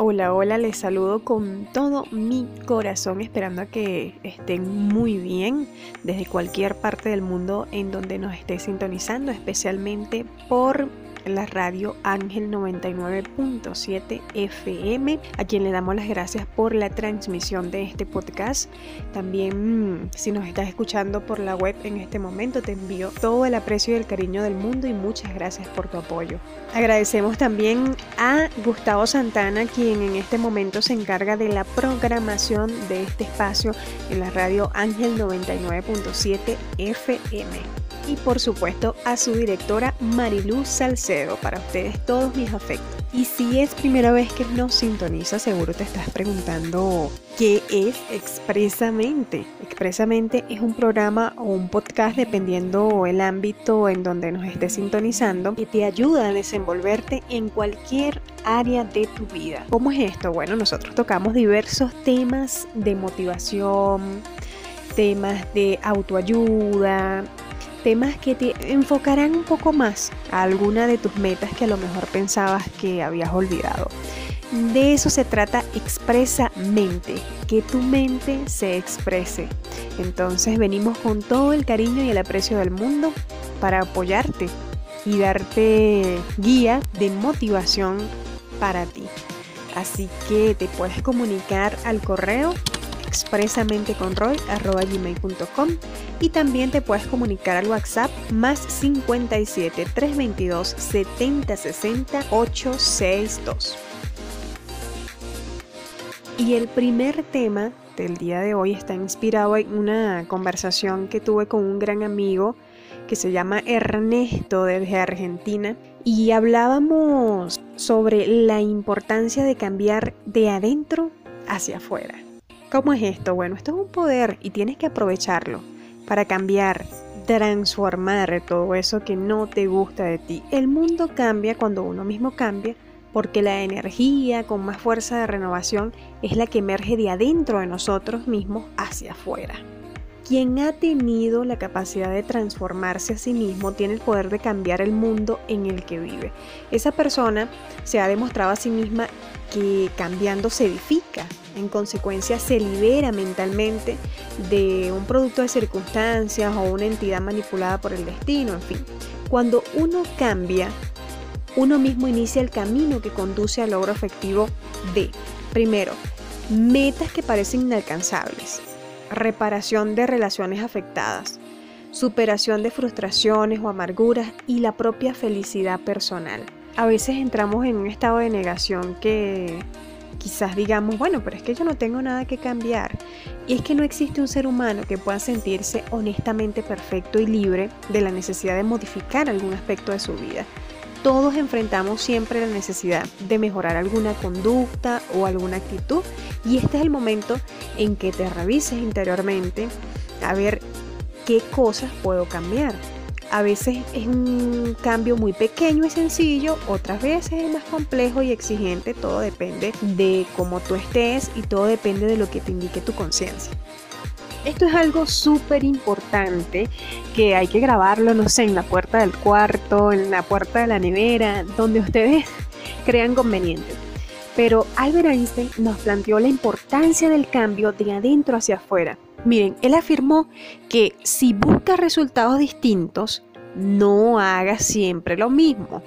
Hola, hola, les saludo con todo mi corazón esperando a que estén muy bien desde cualquier parte del mundo en donde nos esté sintonizando, especialmente por la radio Ángel 99.7 FM, a quien le damos las gracias por la transmisión de este podcast. También mm, si nos estás escuchando por la web en este momento, te envío todo el aprecio y el cariño del mundo y muchas gracias por tu apoyo. Agradecemos también a Gustavo Santana, quien en este momento se encarga de la programación de este espacio en la radio Ángel 99.7 FM y por supuesto a su directora Mariluz Salcedo. Para ustedes todos mis afectos. Y si es primera vez que nos sintoniza, seguro te estás preguntando qué es expresamente. Expresamente es un programa o un podcast dependiendo el ámbito en donde nos estés sintonizando que te ayuda a desenvolverte en cualquier área de tu vida. ¿Cómo es esto? Bueno, nosotros tocamos diversos temas de motivación, temas de autoayuda, temas que te enfocarán un poco más a alguna de tus metas que a lo mejor pensabas que habías olvidado. De eso se trata expresamente, que tu mente se exprese. Entonces venimos con todo el cariño y el aprecio del mundo para apoyarte y darte guía de motivación para ti. Así que te puedes comunicar al correo expresamente con gmail.com y también te puedes comunicar al WhatsApp más 57 322 70 60 862. Y el primer tema del día de hoy está inspirado en una conversación que tuve con un gran amigo que se llama Ernesto desde Argentina y hablábamos sobre la importancia de cambiar de adentro hacia afuera. ¿Cómo es esto? Bueno, esto es un poder y tienes que aprovecharlo para cambiar, transformar todo eso que no te gusta de ti. El mundo cambia cuando uno mismo cambia porque la energía con más fuerza de renovación es la que emerge de adentro de nosotros mismos hacia afuera. Quien ha tenido la capacidad de transformarse a sí mismo tiene el poder de cambiar el mundo en el que vive. Esa persona se ha demostrado a sí misma que cambiando se edifica, en consecuencia se libera mentalmente de un producto de circunstancias o una entidad manipulada por el destino, en fin. Cuando uno cambia, uno mismo inicia el camino que conduce al logro efectivo de, primero, metas que parecen inalcanzables, reparación de relaciones afectadas, superación de frustraciones o amarguras y la propia felicidad personal. A veces entramos en un estado de negación que quizás digamos, bueno, pero es que yo no tengo nada que cambiar. Y es que no existe un ser humano que pueda sentirse honestamente perfecto y libre de la necesidad de modificar algún aspecto de su vida. Todos enfrentamos siempre la necesidad de mejorar alguna conducta o alguna actitud y este es el momento en que te revises interiormente a ver qué cosas puedo cambiar a veces es un cambio muy pequeño y sencillo, otras veces es más complejo y exigente, todo depende de cómo tú estés y todo depende de lo que te indique tu conciencia. Esto es algo súper importante que hay que grabarlo, no sé, en la puerta del cuarto, en la puerta de la nevera, donde ustedes crean conveniente. Pero Albert Einstein nos planteó la importancia del cambio de adentro hacia afuera Miren, él afirmó que si buscas resultados distintos, no hagas siempre lo mismo.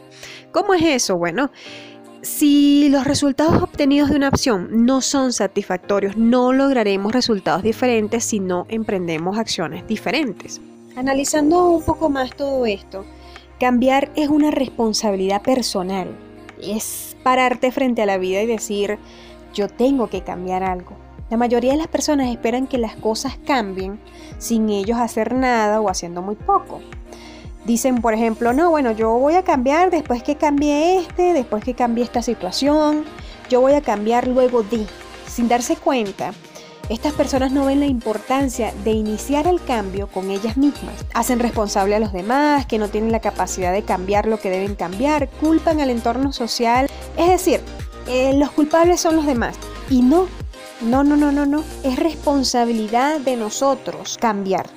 ¿Cómo es eso? Bueno, si los resultados obtenidos de una opción no son satisfactorios, no lograremos resultados diferentes si no emprendemos acciones diferentes. Analizando un poco más todo esto, cambiar es una responsabilidad personal. Es pararte frente a la vida y decir, yo tengo que cambiar algo. La mayoría de las personas esperan que las cosas cambien sin ellos hacer nada o haciendo muy poco. Dicen, por ejemplo, no, bueno, yo voy a cambiar después que cambie este, después que cambie esta situación, yo voy a cambiar luego de, sin darse cuenta. Estas personas no ven la importancia de iniciar el cambio con ellas mismas. Hacen responsable a los demás, que no tienen la capacidad de cambiar lo que deben cambiar, culpan al entorno social. Es decir, eh, los culpables son los demás. Y no, no, no, no, no, no. Es responsabilidad de nosotros cambiar.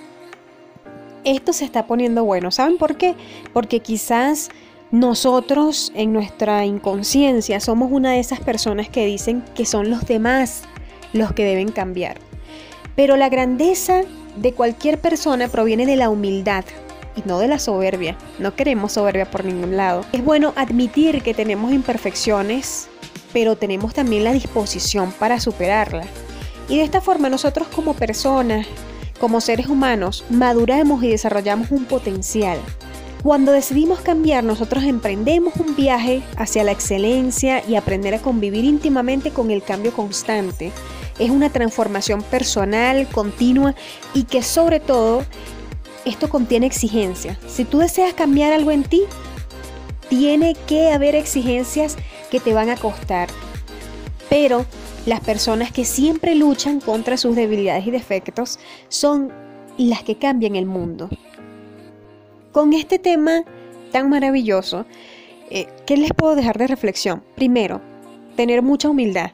Esto se está poniendo bueno. ¿Saben por qué? Porque quizás Nosotros en nuestra inconsciencia somos una de esas personas que dicen que son los demás los que deben cambiar. Pero la grandeza de cualquier persona proviene de la humildad y no de la soberbia. No queremos soberbia por ningún lado. Es bueno admitir que tenemos imperfecciones, pero tenemos también la disposición para superarlas. Y de esta forma nosotros como personas, como seres humanos, maduramos y desarrollamos un potencial. Cuando decidimos cambiar, nosotros emprendemos un viaje hacia la excelencia y aprender a convivir íntimamente con el cambio constante. Es una transformación personal, continua y que sobre todo esto contiene exigencias. Si tú deseas cambiar algo en ti, tiene que haber exigencias que te van a costar. Pero las personas que siempre luchan contra sus debilidades y defectos son las que cambian el mundo. Con este tema tan maravilloso, eh, ¿qué les puedo dejar de reflexión? Primero, tener mucha humildad,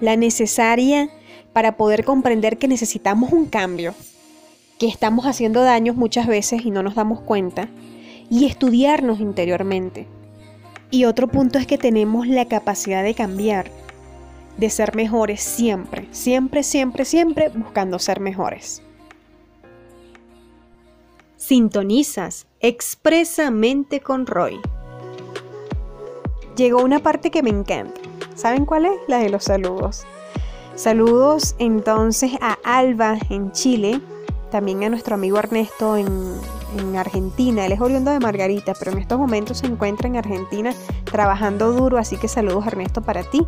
la necesaria para poder comprender que necesitamos un cambio, que estamos haciendo daños muchas veces y no nos damos cuenta, y estudiarnos interiormente. Y otro punto es que tenemos la capacidad de cambiar, de ser mejores siempre, siempre, siempre, siempre buscando ser mejores. Sintonizas expresamente con Roy. Llegó una parte que me encanta. ¿Saben cuál es? La de los saludos. Saludos entonces a Alba en Chile, también a nuestro amigo Ernesto en, en, Argentina. Él es oriundo de Margarita, pero en estos momentos se encuentra en Argentina trabajando duro, así que saludos Ernesto para ti.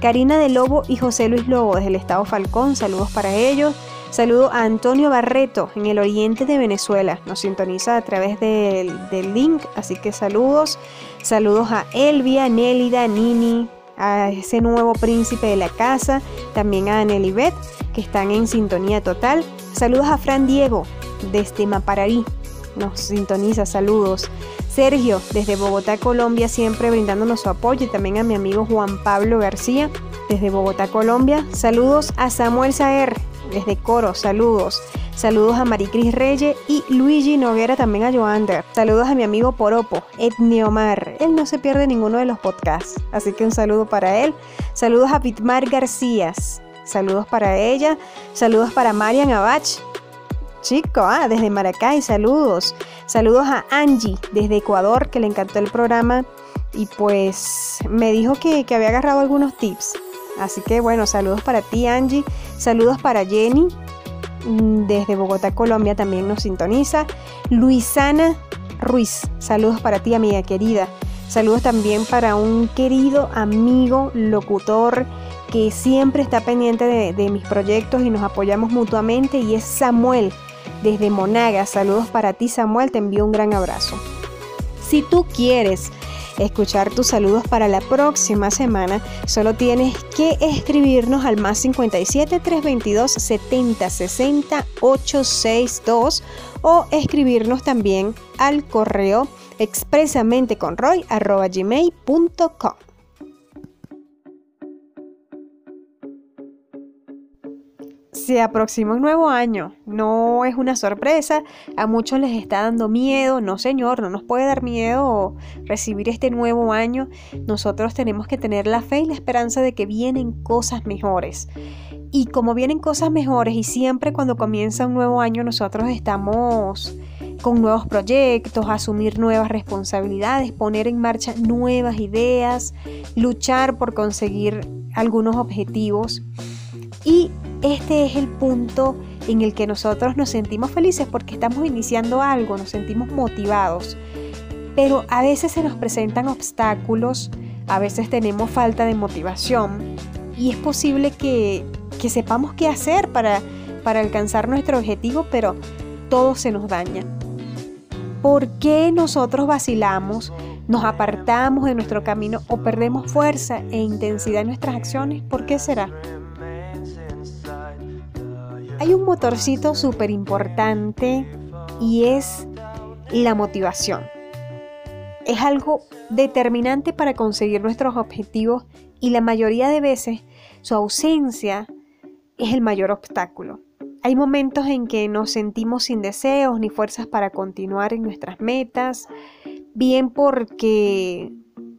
Karina de Lobo y José Luis Lobo desde el estado Falcón, saludos para ellos. Saludo a Antonio Barreto en el oriente de Venezuela. Nos sintoniza a través del, link, así que saludos. Saludos a Elvia, Nélida, Nini, a ese nuevo príncipe de la casa, también a Beth, que están en sintonía total. Saludos a Fran Diego desde Mapararí, nos sintoniza, saludos. Sergio desde Bogotá, Colombia, siempre brindándonos su apoyo y también a mi amigo Juan Pablo García desde Bogotá, Colombia. Saludos a Samuel Saer desde Coro, saludos. Saludos a Maricris Reyes y Luigi Noguera, también a Joander. Saludos a mi amigo Poropo, Etniomar. Él no se pierde ninguno de los podcasts, así que un saludo para él. Saludos a Vitmar García. Saludos para ella. Saludos para Marian Abach. Chico, ah, desde Maracay, saludos. Saludos a Angie desde Ecuador, que le encantó el programa y pues me dijo que, que había agarrado algunos tips. Así que bueno, saludos para ti Angie, saludos para Jenny, mm, desde Bogotá, Colombia también nos sintoniza. Luisana Ruiz, saludos para ti amiga querida. Saludos también para un querido amigo locutor que siempre está pendiente de, de mis proyectos y nos apoyamos mutuamente y es Samuel desde Monaga. Saludos para ti Samuel, te envío un gran abrazo. Si tú quieres escuchar tus saludos para la próxima semana, solo tienes que escribirnos al más 57 322 70 60 862 o escribirnos también al correo expresamente con roy gmail.com. se aproxima un nuevo año. No es una sorpresa. A muchos les está dando miedo. No, señor, no nos puede dar miedo recibir este nuevo año. Nosotros tenemos que tener la fe y la esperanza de que vienen cosas mejores. Y como vienen cosas mejores y siempre cuando comienza un nuevo año nosotros estamos con nuevos proyectos, asumir nuevas responsabilidades, poner en marcha nuevas ideas, luchar por conseguir algunos objetivos. Y este es el punto en el que nosotros nos sentimos felices porque estamos iniciando algo, nos sentimos motivados. Pero a veces se nos presentan obstáculos, a veces tenemos falta de motivación y es posible que, sepamos qué hacer para, para alcanzar nuestro objetivo, pero todo se nos daña. ¿Por qué nosotros vacilamos, nos apartamos de nuestro camino o perdemos fuerza e intensidad en nuestras acciones? ¿Por qué será? Hay un motorcito súper importante y es la motivación. Es algo determinante para conseguir nuestros objetivos y la mayoría de veces su ausencia es el mayor obstáculo. Hay momentos en que nos sentimos sin deseos ni fuerzas para continuar en nuestras metas. bien porque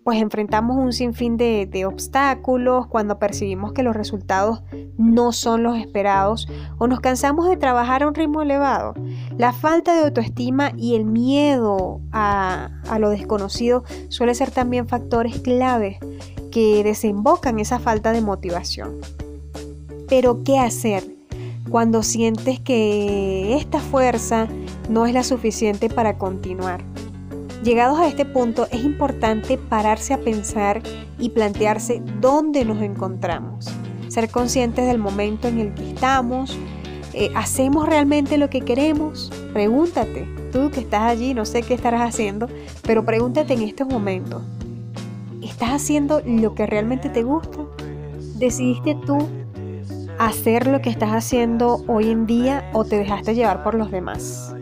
pues enfrentamos un sinfín de, obstáculos, cuando percibimos que los resultados no son los esperados o nos cansamos de trabajar a un ritmo elevado. La falta de autoestima y el miedo a, a lo desconocido suele ser también factores claves que desembocan esa falta de motivación. Pero ¿qué hacer cuando sientes que esta fuerza no es la suficiente para continuar? Llegados a este punto es importante pararse a pensar y plantearse dónde nos encontramos, ser conscientes del momento en el que estamos, eh, ¿hacemos realmente lo que queremos? Pregúntate, tú que estás allí, no sé qué estarás haciendo, pero pregúntate en estos momentos, ¿estás haciendo lo que realmente te gusta? ¿Decidiste tú hacer lo que estás haciendo hoy en día o te dejaste llevar por los demás?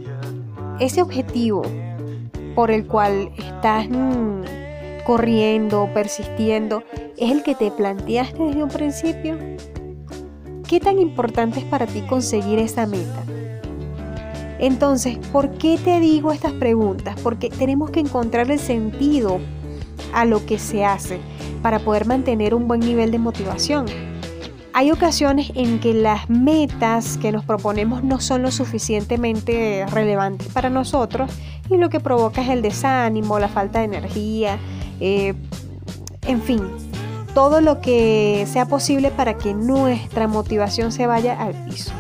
Ese objetivo por el cual estás mm, corriendo, persistiendo, es el que te planteaste desde un principio? ¿Qué tan importante es para ti conseguir esa meta? Entonces, ¿por qué te digo estas preguntas? Porque tenemos que encontrar el sentido a lo que se hace para poder mantener un buen nivel de motivación. Hay ocasiones en que las metas que nos proponemos no son lo suficientemente relevantes para nosotros y lo que provoca es el desánimo, la falta de energía, eh, en fin, todo lo que sea posible para que nuestra motivación se vaya al piso.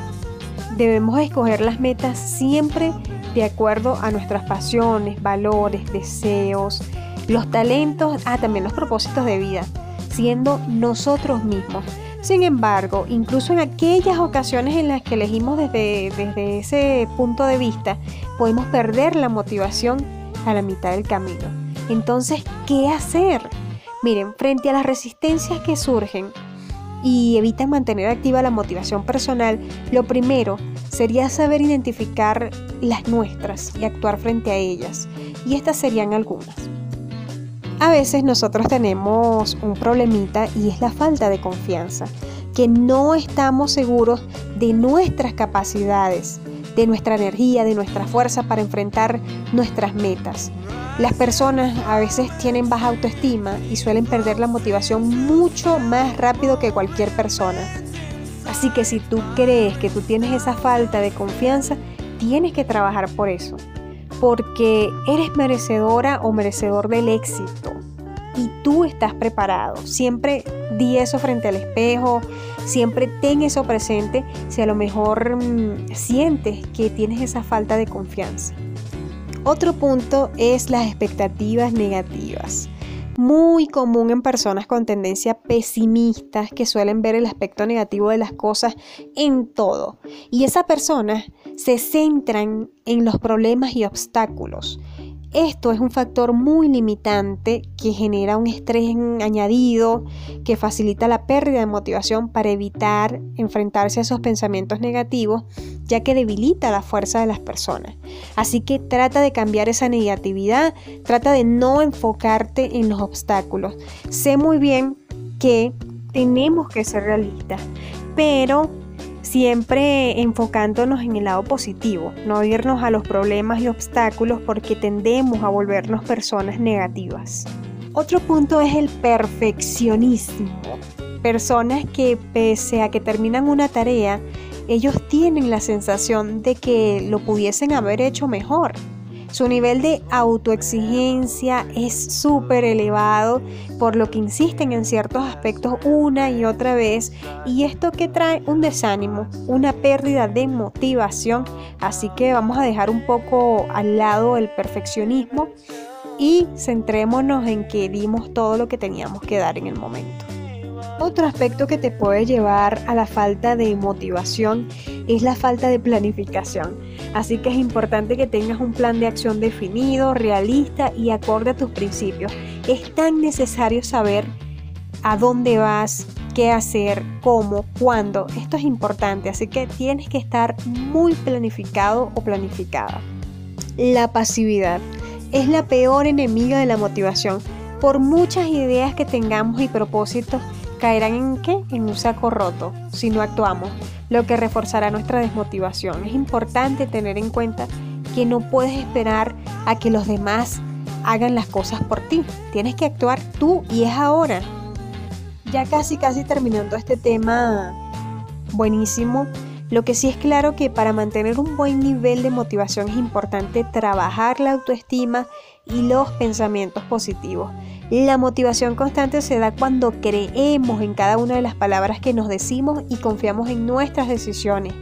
Debemos escoger las metas siempre de acuerdo a nuestras pasiones, valores, deseos, los talentos, ah, también los propósitos de vida, siendo nosotros mismos. Sin embargo, incluso en aquellas ocasiones en las que elegimos desde, desde ese punto de vista, podemos perder la motivación a la mitad del camino. Entonces, ¿qué hacer? Miren, frente a las resistencias que surgen y evitan mantener activa la motivación personal, lo primero sería saber identificar las nuestras y actuar frente a ellas. Y estas serían algunas. A veces nosotros tenemos un problemita y es la falta de confianza, que no estamos seguros de nuestras capacidades, de nuestra energía, de nuestra fuerza para enfrentar nuestras metas. Las personas a veces tienen baja autoestima y suelen perder la motivación mucho más rápido que cualquier persona. Así que si tú crees que tú tienes esa falta de confianza, tienes que trabajar por eso porque eres merecedora o merecedor del éxito y tú estás preparado. Siempre di eso frente al espejo, siempre ten eso presente si a lo mejor mm, sientes que tienes esa falta de confianza. Otro punto es las expectativas negativas. Muy común en personas con tendencia pesimistas que suelen ver el aspecto negativo de las cosas en todo. Y esas personas se centran en los problemas y obstáculos. Esto es un factor muy limitante que genera un estrés añadido, que facilita la pérdida de motivación para evitar enfrentarse a esos pensamientos negativos, ya que debilita la fuerza de las personas. Así que trata de cambiar esa negatividad, trata de no enfocarte en los obstáculos. Sé muy bien que tenemos que ser realistas, pero siempre enfocándonos en el lado positivo, no irnos a los problemas y obstáculos porque tendemos a volvernos personas negativas. Otro punto es el perfeccionismo. Personas que pese a que terminan una tarea, ellos tienen la sensación de que lo pudiesen haber hecho mejor su nivel de autoexigencia es súper elevado, por lo que insisten en ciertos aspectos una y otra vez, y esto que trae un desánimo, una pérdida de motivación, así que vamos a dejar un poco al lado el perfeccionismo y centrémonos en que dimos todo lo que teníamos que dar en el momento. Otro aspecto que te puede llevar a la falta de motivación es la falta de planificación. Así que es importante que tengas un plan de acción definido, realista y acorde a tus principios. Es tan necesario saber a dónde vas, qué hacer, cómo, cuándo. Esto es importante, así que tienes que estar muy planificado o planificada. La pasividad es la peor enemiga de la motivación. Por muchas ideas que tengamos y propósitos, caerán en qué? En un saco roto si no actuamos, lo que reforzará nuestra desmotivación. Es importante tener en cuenta que no puedes esperar a que los demás hagan las cosas por ti. Tienes que actuar tú y es ahora. Ya casi, casi terminando este tema buenísimo. Lo que sí es claro que para mantener un buen nivel de motivación es importante trabajar la autoestima y los pensamientos positivos. La motivación constante se da cuando creemos en cada una de las palabras que nos decimos y confiamos en nuestras decisiones,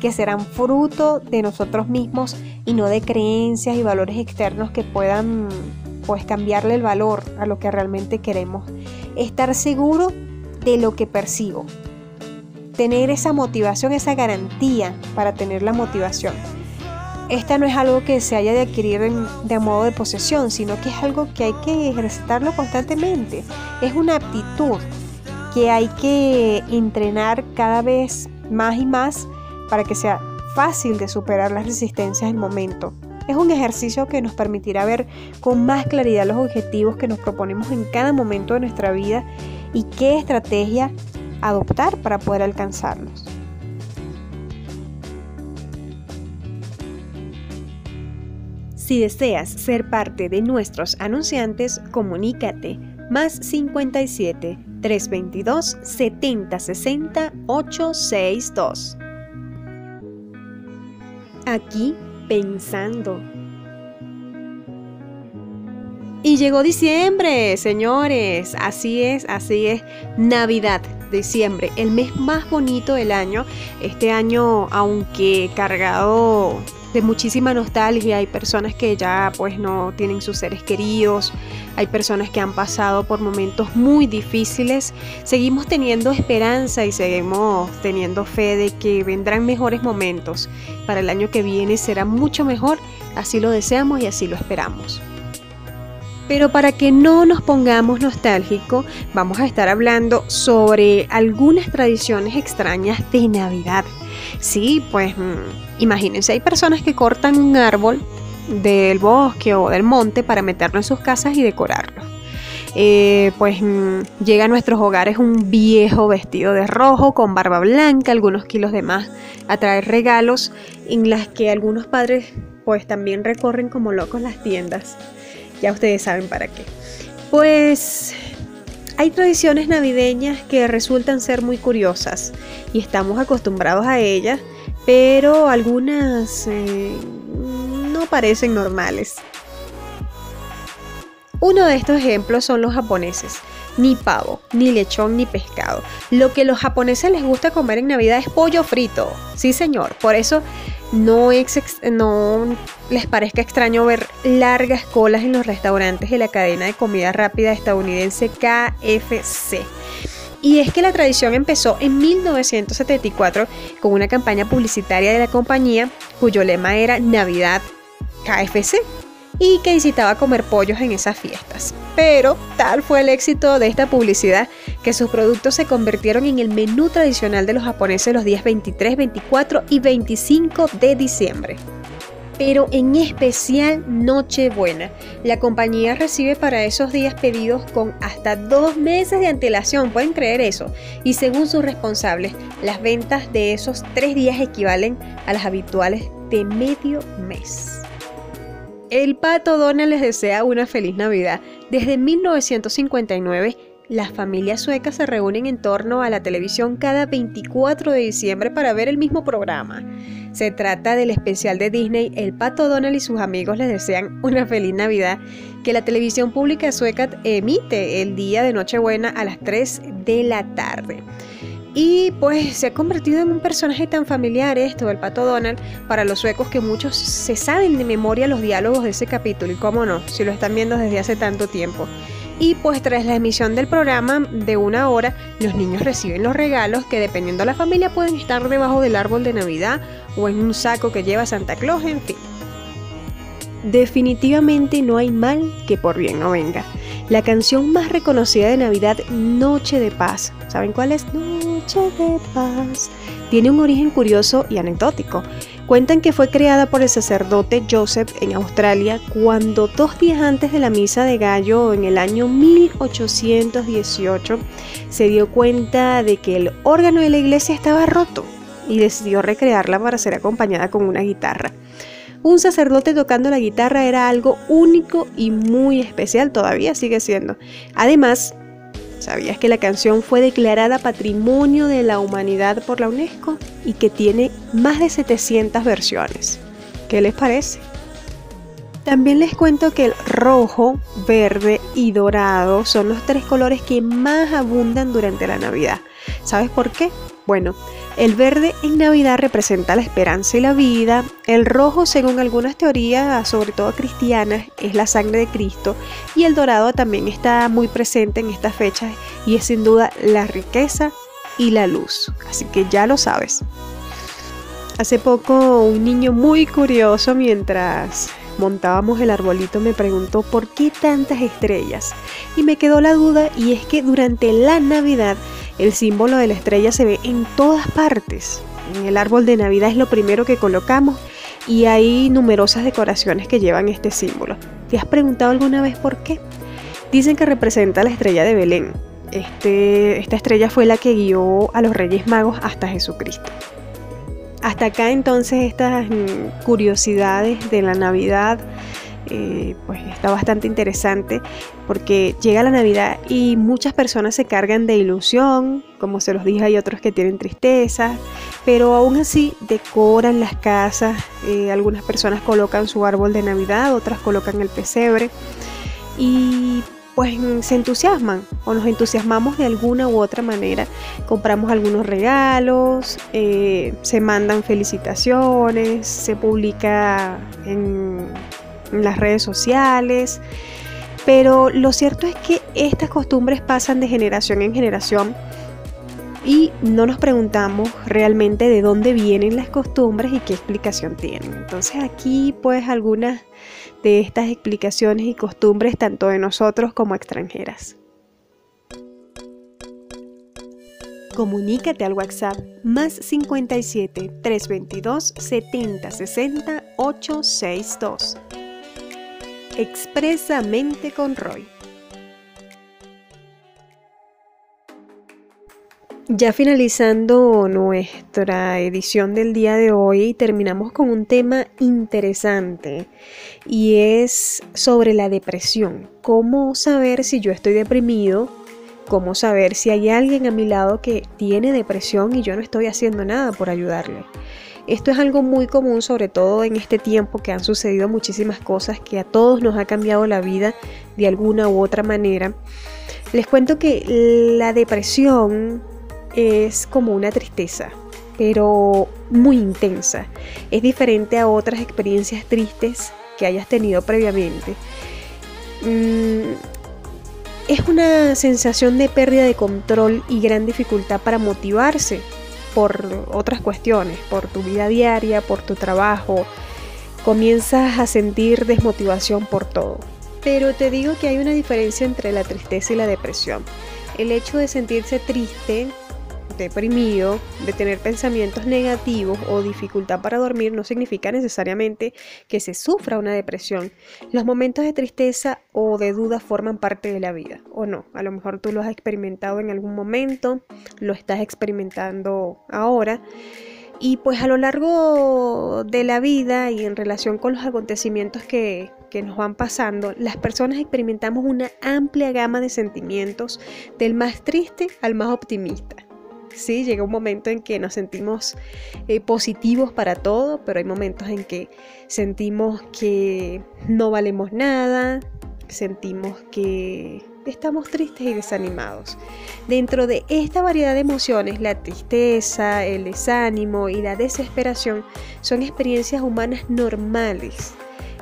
que serán fruto de nosotros mismos y no de creencias y valores externos que puedan pues cambiarle el valor a lo que realmente queremos. Estar seguro de lo que percibo. Tener esa motivación, esa garantía para tener la motivación esta no es algo que se haya de adquirir de modo de posesión, sino que es algo que hay que ejercitarlo constantemente. Es una aptitud que hay que entrenar cada vez más y más para que sea fácil de superar las resistencias del momento. Es un ejercicio que nos permitirá ver con más claridad los objetivos que nos proponemos en cada momento de nuestra vida y qué estrategia adoptar para poder alcanzarlos. Si deseas ser parte de nuestros anunciantes, comunícate más 57 322 7060 862. Aquí pensando. Y llegó diciembre, señores. Así es, así es. Navidad, diciembre, el mes más bonito del año. Este año, aunque cargado de muchísima nostalgia, hay personas que ya pues no tienen sus seres queridos, hay personas que han pasado por momentos muy difíciles, seguimos teniendo esperanza y seguimos teniendo fe de que vendrán mejores momentos. Para el año que viene será mucho mejor, así lo deseamos y así lo esperamos. Pero para que no nos pongamos nostálgicos, vamos a estar hablando sobre algunas tradiciones extrañas de Navidad. Sí, pues mm, imagínense, hay personas que cortan un árbol del bosque o del monte para meterlo en sus casas y decorarlo. Eh, pues mm, llega a nuestros hogares un viejo vestido de rojo con barba blanca, algunos kilos de más, a traer regalos en las que algunos padres pues también recorren como locos las tiendas. Ya ustedes saben para qué. Pues hay tradiciones navideñas que resultan ser muy curiosas y estamos acostumbrados a ellas, pero algunas eh, no parecen normales. Uno de estos ejemplos son los japoneses. Ni pavo, ni lechón, ni pescado. Lo que los japoneses les gusta comer en Navidad es pollo frito. Sí, señor. Por eso no, no les parezca extraño ver largas colas en los restaurantes de la cadena de comida rápida estadounidense KFC. Y es que la tradición empezó en 1974 con una campaña publicitaria de la compañía cuyo lema era Navidad KFC y que incitaba a comer pollos en esas fiestas. Pero tal fue el éxito de esta publicidad que sus productos se convirtieron en el menú tradicional de los japoneses los días 23, 24 y 25 de diciembre pero en especial Nochebuena. La compañía recibe para esos días pedidos con hasta dos meses de antelación, pueden creer eso. Y según sus responsables, las ventas de esos tres días equivalen a las habituales de medio mes. El pato Donald les desea una feliz Navidad. Desde 1959, las familias suecas se reúnen en torno a la televisión cada 24 de diciembre para ver el mismo programa. Se trata del especial de Disney El Pato Donald y sus amigos les desean una feliz Navidad que la televisión pública sueca emite el día de Nochebuena a las 3 de la tarde. Y pues se ha convertido en un personaje tan familiar esto, el pato Donald, para los suecos que muchos se saben de memoria los diálogos de ese capítulo, y cómo no, si lo están viendo desde hace tanto tiempo. Y pues tras la emisión del programa de una hora, los niños reciben los regalos que dependiendo de la familia pueden estar debajo del árbol de Navidad o en un saco que lleva Santa Claus, en fin. Definitivamente no hay mal que por bien no venga. La canción más reconocida de Navidad, Noche de Paz. ¿Saben cuál es? Noche de Paz. Tiene un origen curioso y anecdótico. Cuentan que fue creada por el sacerdote Joseph en Australia cuando dos días antes de la misa de gallo en el año 1818 se dio cuenta de que el órgano de la iglesia estaba roto y decidió recrearla para ser acompañada con una guitarra. Un sacerdote tocando la guitarra era algo único y muy especial, todavía sigue siendo. Además, ¿sabías que la canción fue declarada Patrimonio de la Humanidad por la UNESCO y que tiene más de 700 versiones? ¿Qué les parece? También les cuento que el rojo, verde y dorado son los tres colores que más abundan durante la Navidad. ¿Sabes por qué? Bueno, el verde en Navidad representa la esperanza y la vida. El rojo, según algunas teorías, sobre todo cristianas, es la sangre de Cristo. Y el dorado también está muy presente en estas fechas y es sin duda la riqueza y la luz. Así que ya lo sabes. Hace poco un niño muy curioso mientras montábamos el arbolito me preguntó por qué tantas estrellas. Y me quedó la duda y es que durante la Navidad el símbolo de la estrella se ve en todas partes. En el árbol de Navidad es lo primero que colocamos y hay numerosas decoraciones que llevan este símbolo. ¿Te has preguntado alguna vez por qué? Dicen que representa la estrella de Belén. Este, esta estrella fue la que guió a los Reyes Magos hasta Jesucristo. Hasta acá entonces estas mm, curiosidades de la Navidad eh, pues está bastante interesante porque llega la Navidad y muchas personas se cargan de ilusión, como se los dije, hay otros que tienen tristeza, pero aún así decoran las casas, eh, algunas personas colocan su árbol de Navidad, otras colocan el pesebre y pues se entusiasman o nos entusiasmamos de alguna u otra manera. Compramos algunos regalos, eh, se mandan felicitaciones, se publica en las redes sociales. Pero lo cierto es que estas costumbres pasan de generación en generación y no nos preguntamos realmente de dónde vienen las costumbres y qué explicación tienen. Entonces aquí pues algunas de estas explicaciones y costumbres tanto de nosotros como extranjeras. Comunícate al WhatsApp más 57 322 70 60 862 expresamente con Roy. Ya finalizando nuestra edición del día de hoy, terminamos con un tema interesante y es sobre la depresión. ¿Cómo saber si yo estoy deprimido? ¿Cómo saber si hay alguien a mi lado que tiene depresión y yo no estoy haciendo nada por ayudarle? Esto es algo muy común, sobre todo en este tiempo que han sucedido muchísimas cosas que a todos nos ha cambiado la vida de alguna u otra manera. Les cuento que la depresión es como una tristeza, pero muy intensa. Es diferente a otras experiencias tristes que hayas tenido previamente. Es una sensación de pérdida de control y gran dificultad para motivarse por otras cuestiones, por tu vida diaria, por tu trabajo, comienzas a sentir desmotivación por todo. Pero te digo que hay una diferencia entre la tristeza y la depresión. El hecho de sentirse triste deprimido, de tener pensamientos negativos o dificultad para dormir no significa necesariamente que se sufra una depresión. Los momentos de tristeza o de duda forman parte de la vida, o no. A lo mejor tú lo has experimentado en algún momento, lo estás experimentando ahora. Y pues a lo largo de la vida y en relación con los acontecimientos que, que, nos van pasando, las personas experimentamos una amplia gama de sentimientos, del más triste al más optimista. Sí, llega un momento en que nos sentimos eh, positivos para todo, pero hay momentos en que sentimos que no valemos nada, sentimos que estamos tristes y desanimados. Dentro de esta variedad de emociones, la tristeza, el desánimo y la desesperación son experiencias humanas normales.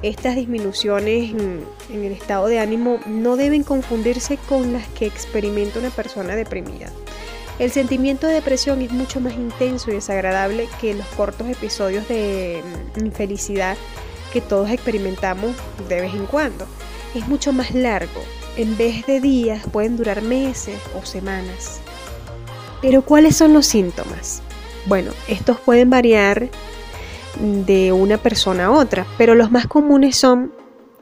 Estas disminuciones en el estado de ánimo no deben confundirse con las que experimenta una persona deprimida. El sentimiento de depresión es mucho más intenso y desagradable que los cortos episodios de mm, infelicidad que todos experimentamos de vez en cuando. Es mucho más largo. En vez de días pueden durar meses o semanas. Pero ¿cuáles son los síntomas? Bueno, estos pueden variar de una persona a otra, pero los más comunes son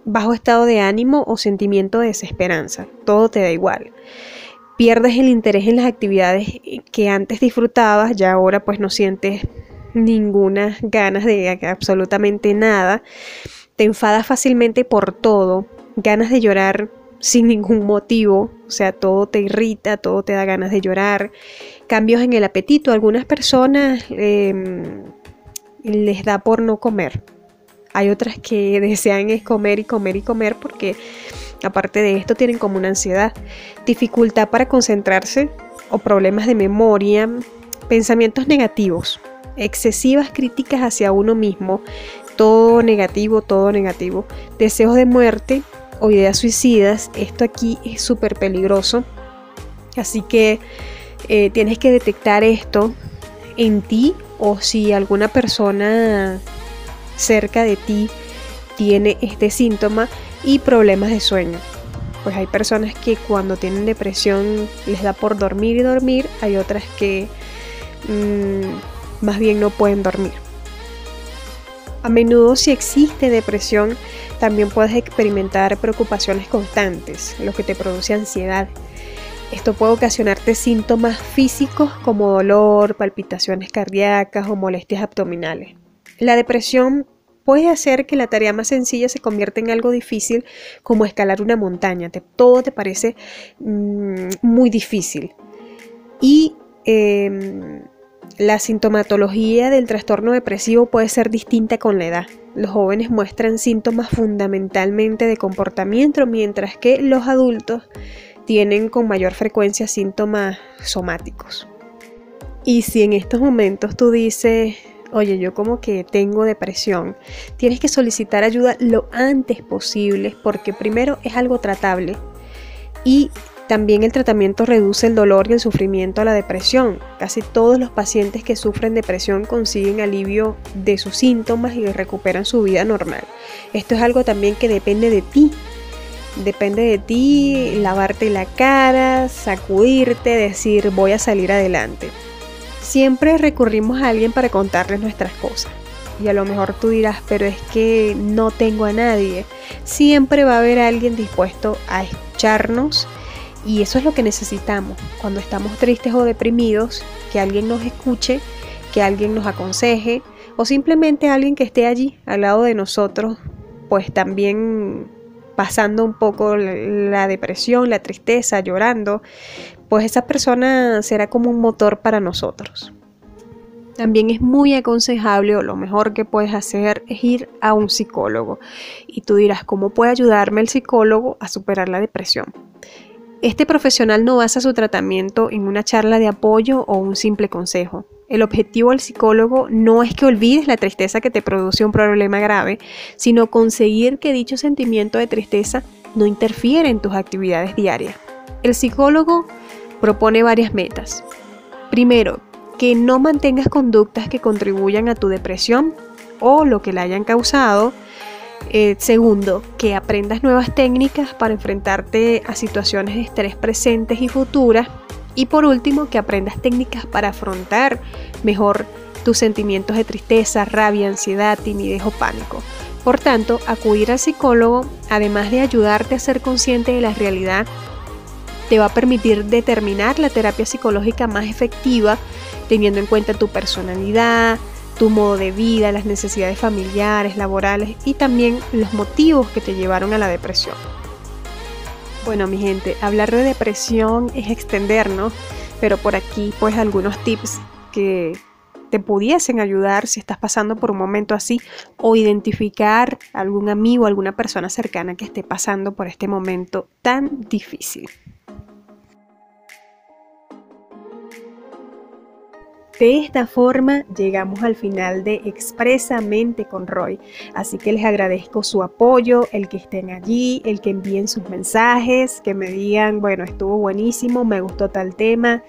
bajo estado de ánimo o sentimiento de desesperanza. Todo te da igual pierdes el interés en las actividades que antes disfrutabas, ya ahora pues no sientes ninguna ganas de absolutamente nada, te enfadas fácilmente por todo, ganas de llorar sin ningún motivo, o sea, todo te irrita, todo te da ganas de llorar, cambios en el apetito, algunas personas em, les da por no comer, hay otras que desean es comer y comer y comer porque aparte de esto tienen como una ansiedad, dificultad para concentrarse o problemas de memoria, pensamientos negativos, excesivas críticas hacia uno mismo, todo negativo, todo negativo, deseos de muerte o ideas suicidas, esto aquí es súper peligroso, así que eh, tienes que detectar esto en ti o si alguna persona cerca de ti tiene este síntoma y problemas de sueño. Pues hay personas que cuando tienen depresión les da por dormir y dormir, hay otras que mm, más bien no pueden dormir. A menudo si existe depresión, también puedes experimentar preocupaciones constantes, lo que te produce ansiedad. Esto puede ocasionarte síntomas físicos como dolor, palpitaciones cardíacas o molestias abdominales. La depresión puede hacer que la tarea más sencilla se convierta en algo difícil como escalar una montaña. todo te parece mm, muy difícil. Y em, la sintomatología del trastorno depresivo puede ser distinta con la edad. Los jóvenes muestran síntomas fundamentalmente de comportamiento, mientras que los adultos tienen con mayor frecuencia síntomas somáticos. Y si en estos momentos tú dices, oye, yo como que tengo depresión, tienes que solicitar ayuda lo antes posible porque primero es algo tratable y también el tratamiento reduce el dolor y el sufrimiento a la depresión. Casi todos los pacientes que sufren depresión consiguen alivio de sus síntomas y recuperan su vida normal. Esto es algo también que depende de ti. Depende de ti lavarte la cara, sacudirte, decir voy a salir adelante. Siempre recurrimos a alguien para contarles nuestras cosas. Y a lo mejor tú dirás, pero es que no tengo a nadie. Siempre va a haber alguien dispuesto a escucharnos y eso es lo que necesitamos cuando estamos tristes o deprimidos, que alguien nos escuche, que alguien nos aconseje o simplemente alguien que esté allí al lado de nosotros, pues también pasando un poco la depresión, la tristeza, llorando, pues esa persona será como un motor para nosotros. También es muy aconsejable o lo mejor que puedes hacer es ir a un psicólogo. Y tú dirás, ¿cómo puede ayudarme el psicólogo a superar la depresión? Este profesional no basa su tratamiento en una charla de apoyo o un simple consejo. El objetivo del psicólogo no es que olvides la tristeza que te produce un problema grave, sino conseguir que dicho sentimiento de tristeza no interfiera en tus actividades diarias. El psicólogo propone varias metas. Primero, que no mantengas conductas que contribuyan a tu depresión o lo que la hayan causado. Eh, segundo, que aprendas nuevas técnicas para enfrentarte a situaciones de estrés presentes y futuras. Y por último, que aprendas técnicas para afrontar mejor tus sentimientos de tristeza, rabia, ansiedad, timidez o pánico. Por tanto, acudir al psicólogo, además de ayudarte a ser consciente de la realidad, te va a permitir determinar la terapia psicológica más efectiva, teniendo en cuenta tu personalidad, tu modo de vida, las necesidades familiares, laborales y también los motivos que te llevaron a la depresión. Bueno, mi gente, hablar de depresión es extendernos, pero por aquí pues algunos tips que te pudiesen ayudar si estás pasando por un momento así o identificar algún amigo, alguna persona cercana que esté pasando por este momento tan difícil. De esta forma llegamos al final de Expresamente con Roy. Así que les agradezco su apoyo, el que estén allí, el que envíen sus mensajes, que me digan, bueno, estuvo buenísimo, me gustó tal tema,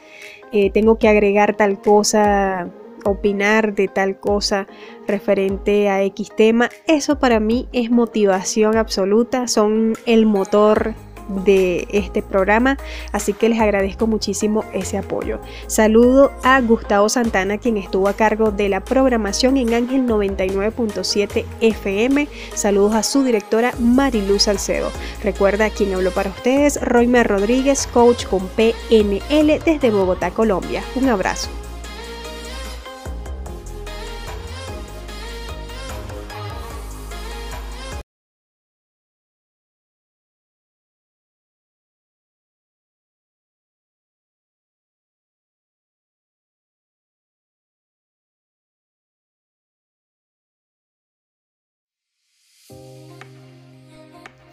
eh, tengo que agregar tal cosa, opinar de tal cosa referente a X tema. Eso para mí es motivación absoluta, son el motor de este programa, así que les agradezco muchísimo ese apoyo. Saludo a Gustavo Santana, quien estuvo a cargo de la programación en Ángel 99.7 FM. Saludos a su directora Mariluz Salcedo. Recuerda quien habló para ustedes, Roymer Rodríguez, coach con PNL desde Bogotá, Colombia. Un abrazo.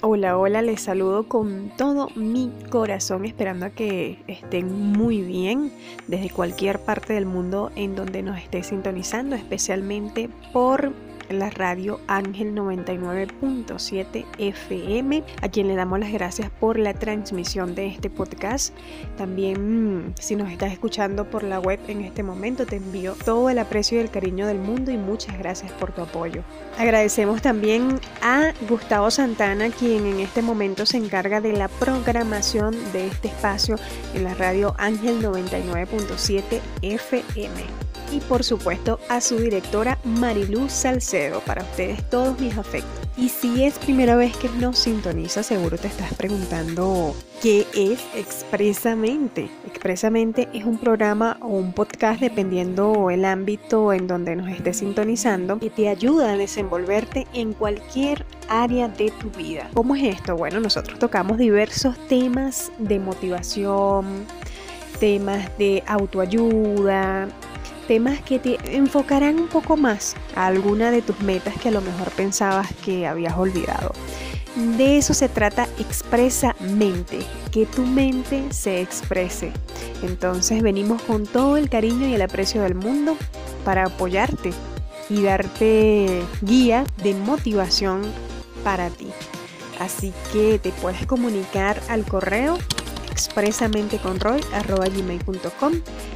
Hola, hola, les saludo con todo mi corazón esperando a que estén muy bien desde cualquier parte del mundo en donde nos esté sintonizando, especialmente por la radio Ángel 99.7 FM, a quien le damos las gracias por la transmisión de este podcast. También mm, si nos estás escuchando por la web en este momento, te envío todo el aprecio y el cariño del mundo y muchas gracias por tu apoyo. Agradecemos también a Gustavo Santana, quien en este momento se encarga de la programación de este espacio en la radio Ángel 99.7 FM y por supuesto a su directora Mariluz Salcedo. Para ustedes todos mis afectos. Y si es primera vez que nos sintoniza, seguro te estás preguntando qué es expresamente. Expresamente es un programa o un podcast dependiendo el ámbito en donde nos estés sintonizando que te ayuda a desenvolverte en cualquier área de tu vida. ¿Cómo es esto? Bueno, nosotros tocamos diversos temas de motivación, temas de autoayuda, temas que te enfocarán un poco más a alguna de tus metas que a lo mejor pensabas que habías olvidado. De eso se trata expresamente, que tu mente se exprese. Entonces venimos con todo el cariño y el aprecio del mundo para apoyarte y darte guía de motivación para ti. Así que te puedes comunicar al correo expresamente con gmail.com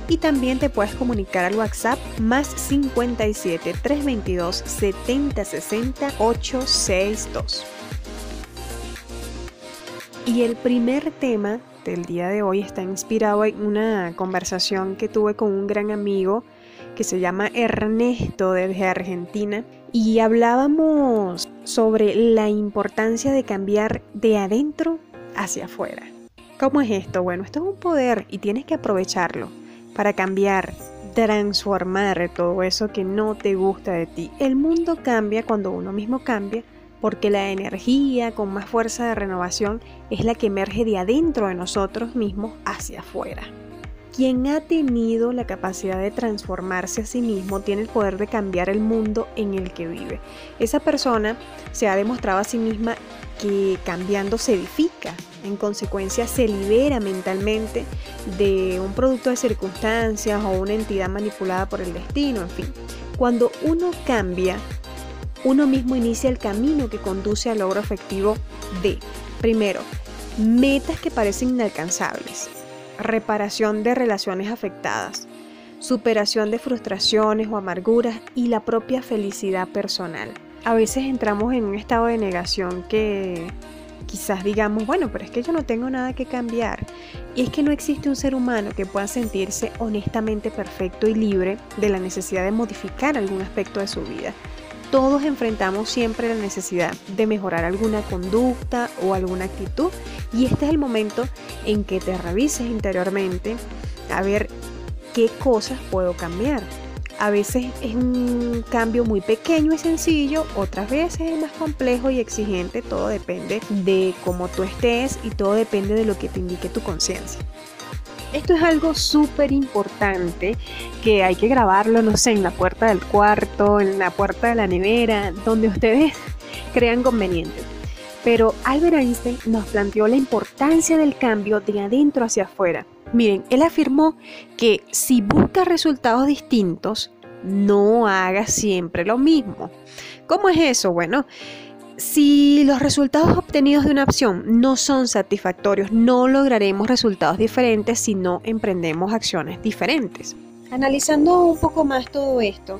y también te puedes comunicar al WhatsApp más 57 322 70 60 862. Y el primer tema del día de hoy está inspirado en una conversación que tuve con un gran amigo que se llama Ernesto desde Argentina y hablábamos sobre la importancia de cambiar de adentro hacia afuera. ¿Cómo es esto? Bueno, esto es un poder y tienes que aprovecharlo para cambiar, transformar todo eso que no te gusta de ti. El mundo cambia cuando uno mismo cambia porque la energía con más fuerza de renovación es la que emerge de adentro de nosotros mismos hacia afuera. Quien ha tenido la capacidad de transformarse a sí mismo tiene el poder de cambiar el mundo en el que vive. Esa persona se ha demostrado a sí misma que cambiando se edifica, en consecuencia se libera mentalmente de un producto de circunstancias o una entidad manipulada por el destino, en fin. Cuando uno cambia, uno mismo inicia el camino que conduce al logro efectivo de, primero, metas que parecen inalcanzables, reparación de relaciones afectadas, superación de frustraciones o amarguras y la propia felicidad personal. A veces entramos en un estado de negación que quizás digamos, bueno, pero es que yo no tengo nada que cambiar. Y es que no existe un ser humano que pueda sentirse honestamente perfecto y libre de la necesidad de modificar algún aspecto de su vida. Todos enfrentamos siempre la necesidad de mejorar alguna conducta o alguna actitud y este es el momento en que te revises interiormente a ver qué cosas puedo cambiar a veces es un cambio muy pequeño y sencillo, otras veces es más complejo y exigente, todo depende de cómo tú estés y todo depende de lo que te indique tu conciencia. Esto es algo súper importante que hay que grabarlo, no sé, en la puerta del cuarto, en la puerta de la nevera, donde ustedes crean conveniente. Pero Albert Einstein nos planteó la importancia del cambio de adentro hacia afuera Miren, él afirmó que si buscas resultados distintos, no hagas siempre lo mismo. ¿Cómo es eso? Bueno, si los resultados obtenidos de una opción no son satisfactorios, no lograremos resultados diferentes si no emprendemos acciones diferentes. Analizando un poco más todo esto,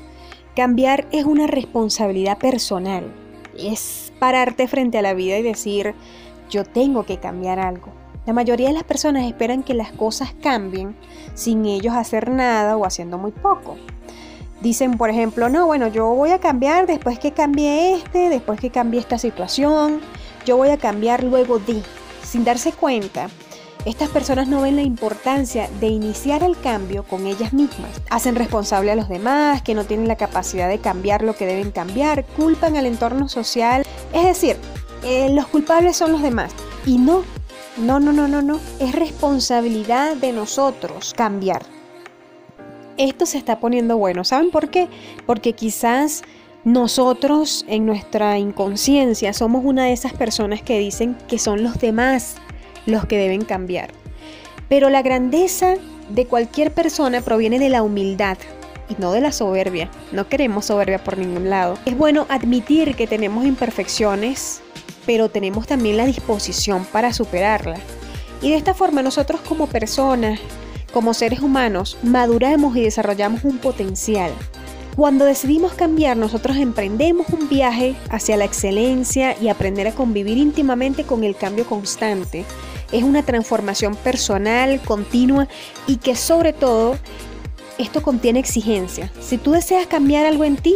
cambiar es una responsabilidad personal. Es pararte frente a la vida y decir, yo tengo que cambiar algo. La mayoría de las personas esperan que las cosas cambien sin ellos hacer nada o haciendo muy poco. Dicen, por ejemplo, no, bueno, yo voy a cambiar después que cambie este, después que cambie esta situación, yo voy a cambiar luego de, sin darse cuenta. Estas personas no ven la importancia de iniciar el cambio con ellas mismas. Hacen responsable a los demás, que no tienen la capacidad de cambiar lo que deben cambiar, culpan al entorno social. Es decir, eh, los culpables son los demás y no no, no, no, no, no. Es responsabilidad de nosotros cambiar. Esto se está poniendo bueno. ¿Saben por qué? Porque quizás Nosotros en nuestra inconsciencia somos una de esas personas que dicen que son los demás los que deben cambiar. Pero la grandeza de cualquier persona proviene de la humildad y no de la soberbia. No queremos soberbia por ningún lado. Es bueno admitir que tenemos imperfecciones, pero tenemos también la disposición para superarlas. Y de esta forma nosotros como personas, como seres humanos, maduramos y desarrollamos un potencial. Cuando decidimos cambiar, nosotros emprendemos un viaje hacia la excelencia y aprender a convivir íntimamente con el cambio constante. Es una transformación personal, continua y que sobre todo esto contiene exigencia. Si tú deseas cambiar algo en ti,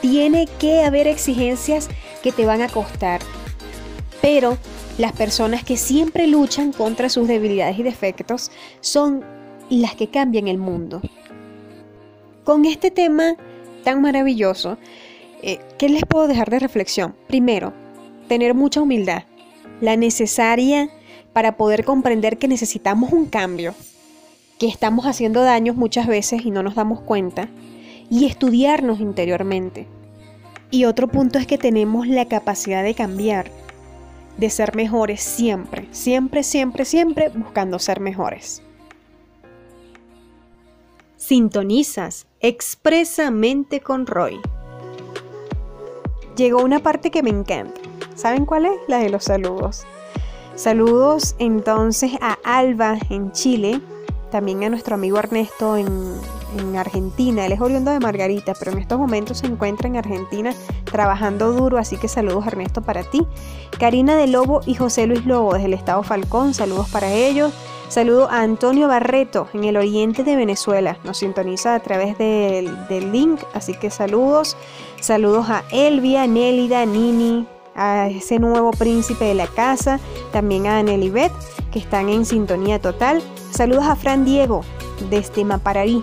tiene que haber exigencias que te van a costar. Pero las personas que siempre luchan contra sus debilidades y defectos son las que cambian el mundo. Con este tema tan maravilloso, eh, ¿qué les puedo dejar de reflexión? Primero, tener mucha humildad, la necesaria para poder comprender que necesitamos un cambio, que estamos haciendo daños muchas veces y no nos damos cuenta, y estudiarnos interiormente. Y otro punto es que tenemos la capacidad de cambiar, de ser mejores siempre, siempre, siempre, siempre buscando ser mejores. Sintonizas expresamente con Roy. Llegó una parte que me encanta. ¿Saben cuál es? La de los saludos. Saludos entonces a Alba en Chile, también a nuestro amigo Ernesto en, Argentina. Él es oriundo de Margarita, pero en estos momentos se encuentra en Argentina trabajando duro, así que saludos Ernesto para ti. Karina de Lobo y José Luis Lobo desde el estado Falcón, saludos para ellos. Saludo a Antonio Barreto en el oriente de Venezuela. Nos sintoniza a través del, del link, así que saludos. Saludos a Elvia, Nélida, Nini, a ese nuevo príncipe de la casa, también a Beth, que están en sintonía total. Saludos a Fran Diego desde Mapararí,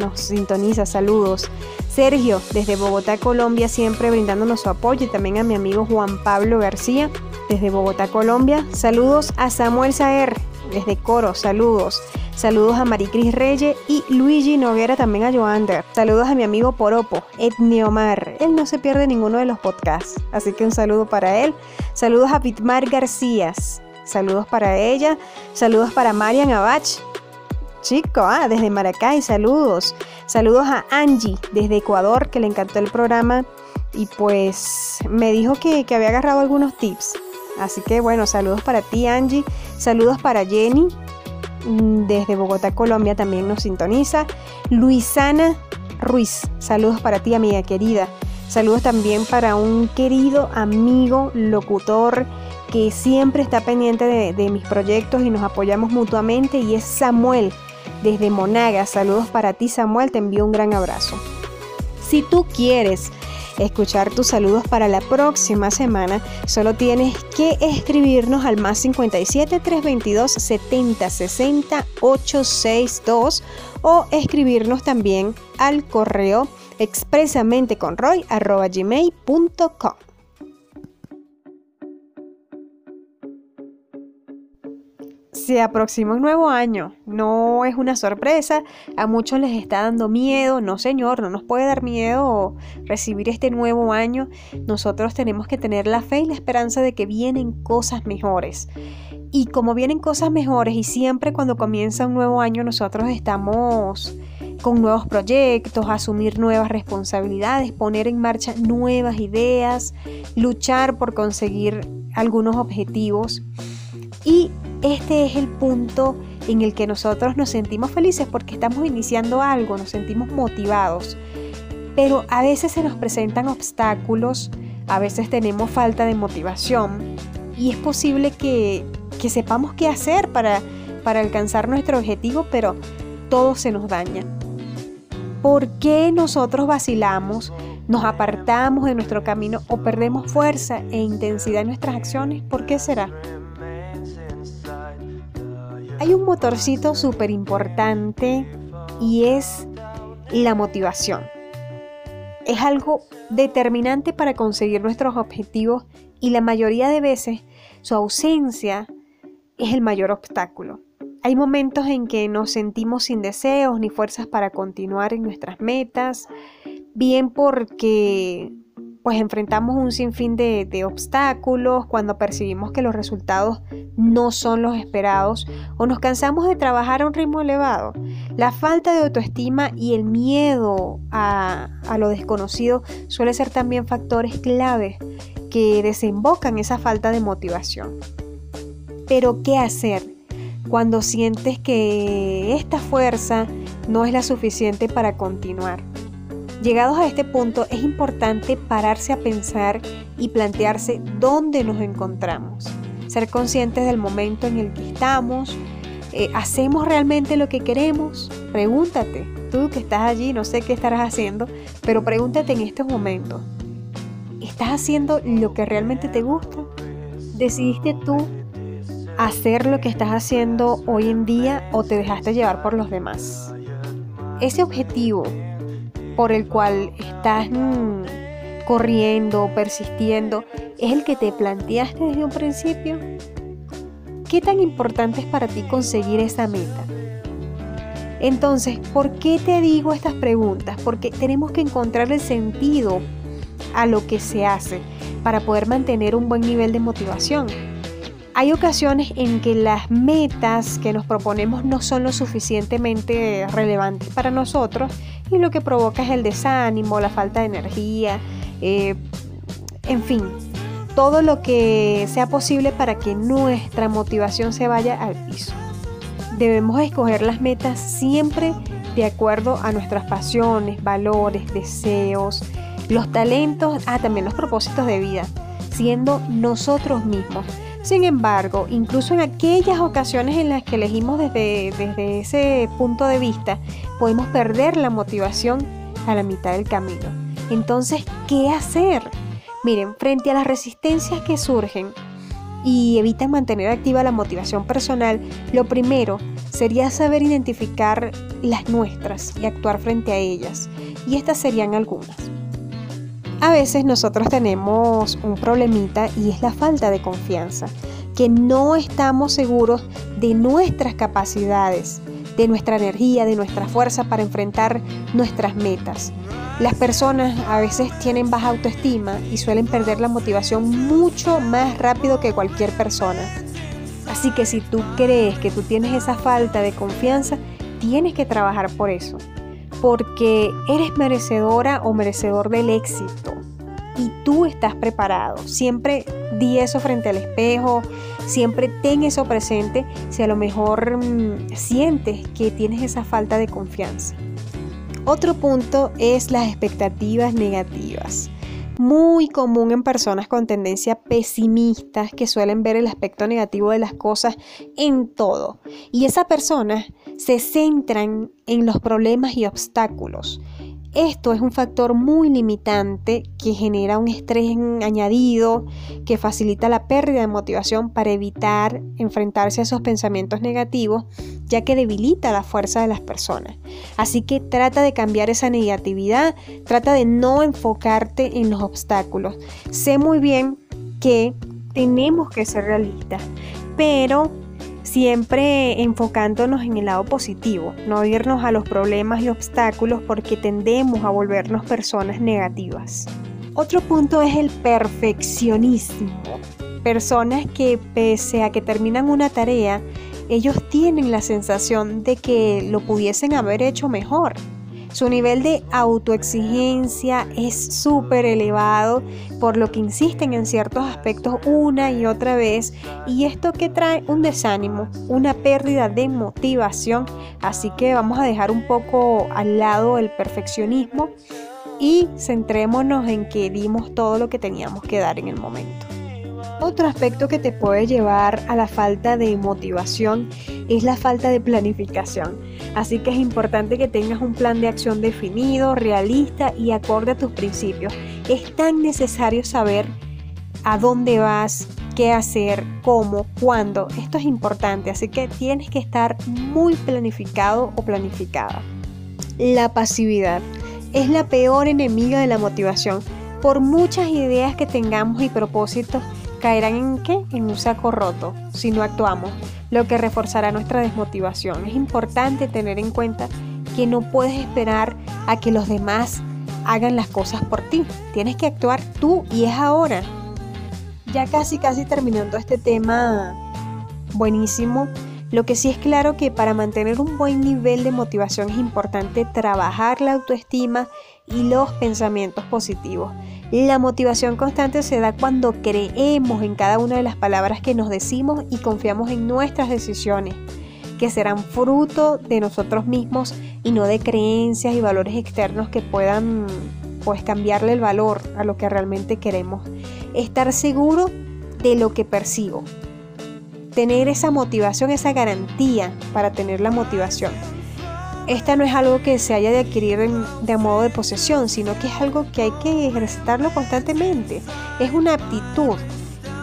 nos sintoniza, saludos. Sergio desde Bogotá, Colombia, siempre brindándonos su apoyo y también a mi amigo Juan Pablo García desde Bogotá, Colombia. Saludos a Samuel Saer desde Coro, saludos. Saludos a Maricris Reyes y Luigi Noguera, también a Joander. Saludos a mi amigo Poropo, Etniomar. Él no se pierde ninguno de los podcasts, así que un saludo para él. Saludos a Vitmar García. Saludos para ella. Saludos para Marian Abach. Chico, ah, desde Maracay, saludos. Saludos a Angie desde Ecuador, que le encantó el programa y pues me dijo que, que había agarrado algunos tips. Así que bueno, saludos para ti Angie, saludos para Jenny, Mm, desde Bogotá, Colombia, también nos sintoniza. Luisana Ruiz, saludos para ti, amiga querida. Saludos también para un querido amigo, locutor, que siempre está pendiente de, de mis proyectos y nos apoyamos mutuamente, y es Samuel, desde Monaga. Saludos para ti, Samuel, te envío un gran abrazo. Si tú quieres escuchar tus saludos para la próxima semana, solo tienes que escribirnos al más 57 322 70 60 862 o escribirnos también al correo expresamente con roy gmail.com. se aproxima un nuevo año. No es una sorpresa. A muchos les está dando miedo. No, señor, no nos puede dar miedo recibir este nuevo año. Nosotros tenemos que tener la fe y la esperanza de que vienen cosas mejores. Y como vienen cosas mejores y siempre cuando comienza un nuevo año nosotros estamos con nuevos proyectos, asumir nuevas responsabilidades, poner en marcha nuevas ideas, luchar por conseguir algunos objetivos. Y este es el punto en el que nosotros nos sentimos felices porque estamos iniciando algo, nos sentimos motivados. Pero a veces se nos presentan obstáculos, a veces tenemos falta de motivación y es posible que, sepamos qué hacer para, para alcanzar nuestro objetivo, pero todo se nos daña. ¿Por qué nosotros vacilamos, nos apartamos de nuestro camino o perdemos fuerza e intensidad en nuestras acciones? ¿Por qué será? Hay un motorcito súper importante y es la motivación. Es algo determinante para conseguir nuestros objetivos y la mayoría de veces su ausencia es el mayor obstáculo. Hay momentos en que nos sentimos sin deseos ni fuerzas para continuar en nuestras metas, bien porque pues enfrentamos un sinfín de, obstáculos, cuando percibimos que los resultados no son los esperados o nos cansamos de trabajar a un ritmo elevado. La falta de autoestima y el miedo a, a lo desconocido suele ser también factores claves que desembocan esa falta de motivación. Pero ¿qué hacer cuando sientes que esta fuerza no es la suficiente para continuar? Llegados a este punto es importante pararse a pensar y plantearse dónde nos encontramos, ser conscientes del momento en el que estamos, eh, ¿hacemos realmente lo que queremos? Pregúntate, tú que estás allí, no sé qué estarás haciendo, pero pregúntate en estos momentos, ¿estás haciendo lo que realmente te gusta? ¿Decidiste tú hacer lo que estás haciendo hoy en día o te dejaste llevar por los demás? Ese objetivo por el cual estás mm, corriendo, persistiendo, es el que te planteaste desde un principio? ¿Qué tan importante es para ti conseguir esa meta? Entonces, ¿por qué te digo estas preguntas? Porque tenemos que encontrar el sentido a lo que se hace para poder mantener un buen nivel de motivación. Hay ocasiones en que las metas que nos proponemos no son lo suficientemente relevantes para nosotros y lo que provoca es el desánimo, la falta de energía, eh, en fin, todo lo que sea posible para que nuestra motivación se vaya al piso. Debemos escoger las metas siempre de acuerdo a nuestras pasiones, valores, deseos, los talentos, ah, también los propósitos de vida, siendo nosotros mismos. Sin embargo, incluso en aquellas ocasiones en las que elegimos desde, ese punto de vista, podemos perder la motivación a la mitad del camino. Entonces, ¿qué hacer? Miren, frente a las resistencias que surgen y evitan mantener activa la motivación personal, lo primero sería saber identificar las nuestras y actuar frente a ellas. Y estas serían algunas. A veces nosotros tenemos un problemita y es la falta de confianza, que no estamos seguros de nuestras capacidades, de nuestra energía, de nuestra fuerza para enfrentar nuestras metas. Las personas a veces tienen baja autoestima y suelen perder la motivación mucho más rápido que cualquier persona. Así que si tú crees que tú tienes esa falta de confianza, tienes que trabajar por eso porque eres merecedora o merecedor del éxito y tú estás preparado. Siempre di eso frente al espejo, siempre ten eso presente si a lo mejor mm, sientes que tienes esa falta de confianza. Otro punto es las expectativas negativas. Muy común en personas con tendencia pesimistas que suelen ver el aspecto negativo de las cosas en todo. Y esa persona se centran en los problemas y obstáculos. Esto es un factor muy limitante que genera un estrés añadido, que facilita la pérdida de motivación para evitar enfrentarse a esos pensamientos negativos, ya que debilita la fuerza de las personas. Así que trata de cambiar esa negatividad, trata de no enfocarte en los obstáculos. Sé muy bien que tenemos que ser realistas, pero siempre enfocándonos en el lado positivo, no irnos a los problemas y obstáculos porque tendemos a volvernos personas negativas. Otro punto es el perfeccionismo. Personas que pese a que terminan una tarea, ellos tienen la sensación de que lo pudiesen haber hecho mejor su nivel de autoexigencia es súper elevado, por lo que insisten en ciertos aspectos una y otra vez, y esto que trae un desánimo, una pérdida de motivación, así que vamos a dejar un poco al lado el perfeccionismo y centrémonos en que dimos todo lo que teníamos que dar en el momento. Otro aspecto que te puede llevar a la falta de motivación es la falta de planificación. Así que es importante que tengas un plan de acción definido, realista y acorde a tus principios. Es tan necesario saber a dónde vas, qué hacer, cómo, cuándo. Esto es importante, así que tienes que estar muy planificado o planificada. La pasividad es la peor enemiga de la motivación. Por muchas ideas que tengamos y propósitos, caerán en qué? En un saco roto si no actuamos, lo que reforzará nuestra desmotivación. Es importante tener en cuenta que no puedes esperar a que los demás hagan las cosas por ti. Tienes que actuar tú y es ahora. Ya casi, casi terminando este tema buenísimo. Lo que sí es claro que para mantener un buen nivel de motivación es importante trabajar la autoestima y los pensamientos positivos. La motivación constante se da cuando creemos en cada una de las palabras que nos decimos y confiamos en nuestras decisiones, que serán fruto de nosotros mismos y no de creencias y valores externos que puedan pues cambiarle el valor a lo que realmente queremos. Estar seguro de lo que percibo, tener esa motivación, esa garantía para tener la motivación. Esta no es algo que se haya de adquirir de modo de posesión, sino que es algo que hay que ejercitarlo constantemente. Es una aptitud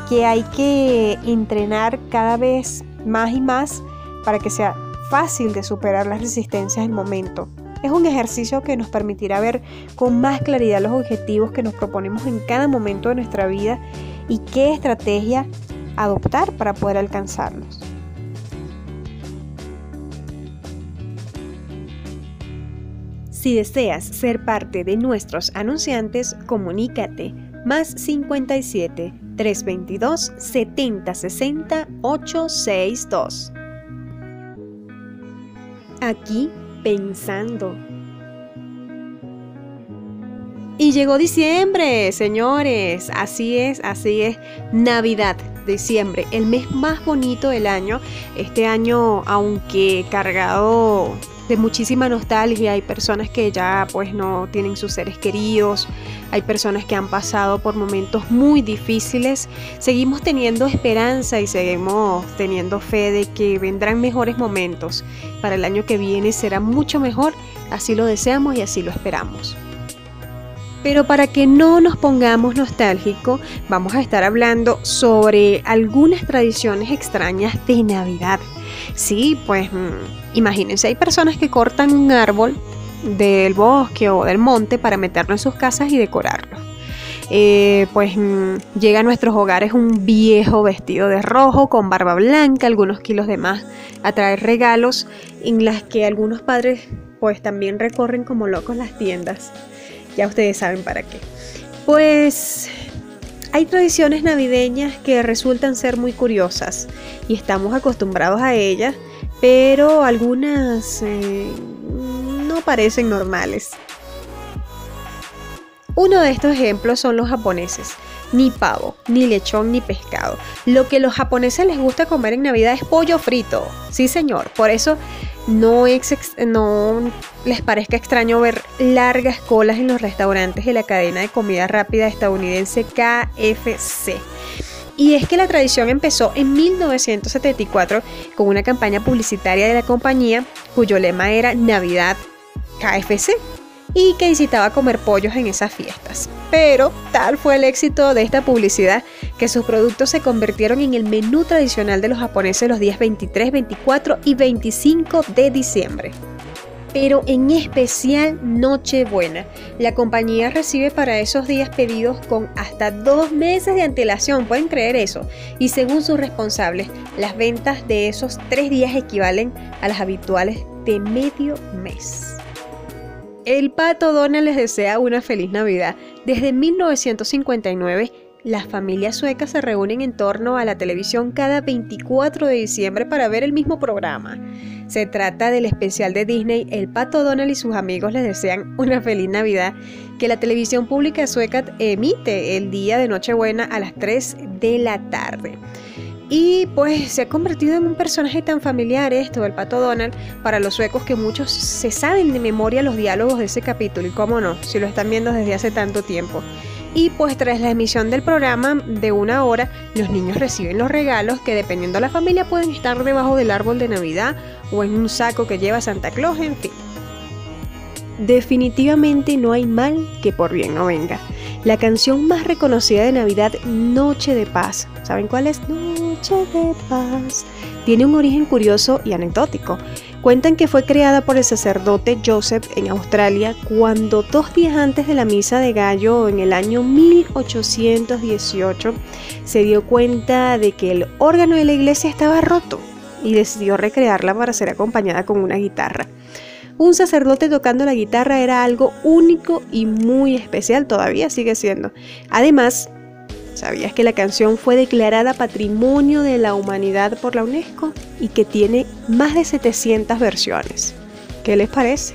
que hay que entrenar cada vez más y más para que sea fácil de superar las resistencias del momento. Es un ejercicio que nos permitirá ver con más claridad los objetivos que nos proponemos en cada momento de nuestra vida y qué estrategia adoptar para poder alcanzarlos. Si deseas ser parte de nuestros anunciantes, comunícate más 57 322 7060 862. Aquí pensando. Y llegó diciembre, señores. Así es, así es. Navidad diciembre, el mes más bonito del año. Este año, aunque cargado de muchísima nostalgia, hay personas que ya pues no tienen sus seres queridos, hay personas que han pasado por momentos muy difíciles, seguimos teniendo esperanza y seguimos teniendo fe de que vendrán mejores momentos. Para el año que viene será mucho mejor, así lo deseamos y así lo esperamos. Pero para que no nos pongamos nostálgicos, vamos a estar hablando sobre algunas tradiciones extrañas de Navidad. Sí, pues mm, imagínense, hay personas que cortan un árbol del bosque o del monte para meterlo en sus casas y decorarlo. Eh, pues mm, llega a nuestros hogares un viejo vestido de rojo con barba blanca, algunos kilos de más, a traer regalos en las que algunos padres pues también recorren como locos las tiendas ya ustedes saben para qué. Pues hay tradiciones navideñas que resultan ser muy curiosas y estamos acostumbrados a ellas, pero algunas eh, no parecen normales. Uno de estos ejemplos son los japoneses. Ni pavo, ni lechón, ni pescado. Lo que los japoneses les gusta comer en Navidad es pollo frito. Sí, señor. Por eso no, no les parezca extraño ver largas colas en los restaurantes de la cadena de comida rápida estadounidense KFC. Y es que la tradición empezó en 1974 con una campaña publicitaria de la compañía cuyo lema era Navidad KFC y que incitaba a comer pollos en esas fiestas. Pero tal fue el éxito de esta publicidad que sus productos se convirtieron en el menú tradicional de los japoneses los días 23, 24 y 25 de diciembre pero en especial Nochebuena. La compañía recibe para esos días pedidos con hasta dos meses de antelación, pueden creer eso. Y según sus responsables, las ventas de esos tres días equivalen a las habituales de medio mes. El pato Donald les desea una feliz Navidad. Desde 1959, las familias suecas se reúnen en torno a la televisión cada 24 de diciembre para ver el mismo programa. Se trata del especial de Disney El Pato Donald y sus amigos les desean una feliz Navidad que la televisión pública sueca emite el día de Nochebuena a las 3 de la tarde. Y pues se ha convertido en un personaje tan familiar esto del pato Donald para los suecos que muchos se saben de memoria los diálogos de ese capítulo y cómo no, si lo están viendo desde hace tanto tiempo. Y pues tras la emisión del programa de una hora, los niños reciben los regalos que dependiendo de la familia pueden estar debajo del árbol de Navidad o en un saco que lleva Santa Claus, en fin. Definitivamente no hay mal que por bien no venga. La canción más reconocida de Navidad, Noche de Paz. ¿Saben cuál es? Noche de Paz. Tiene un origen curioso y anecdótico. Cuentan que fue creada por el sacerdote Joseph en Australia cuando dos días antes de la misa de gallo en el año 1818 se dio cuenta de que el órgano de la iglesia estaba roto y decidió recrearla para ser acompañada con una guitarra. Un sacerdote tocando la guitarra era algo único y muy especial, todavía sigue siendo. Además, ¿sabías que la canción fue declarada Patrimonio de la Humanidad por la UNESCO y que tiene más de 700 versiones? ¿Qué les parece?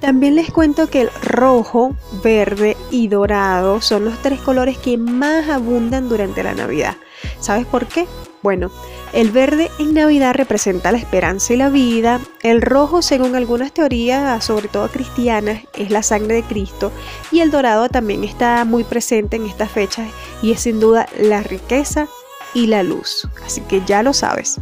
También les cuento que el rojo, verde y dorado son los tres colores que más abundan durante la Navidad. ¿Sabes por qué? Bueno, el verde en Navidad representa la esperanza y la vida. El rojo, según algunas teorías, sobre todo cristianas, es la sangre de Cristo. Y el dorado también está muy presente en estas fechas y es sin duda la riqueza y la luz. Así que ya lo sabes.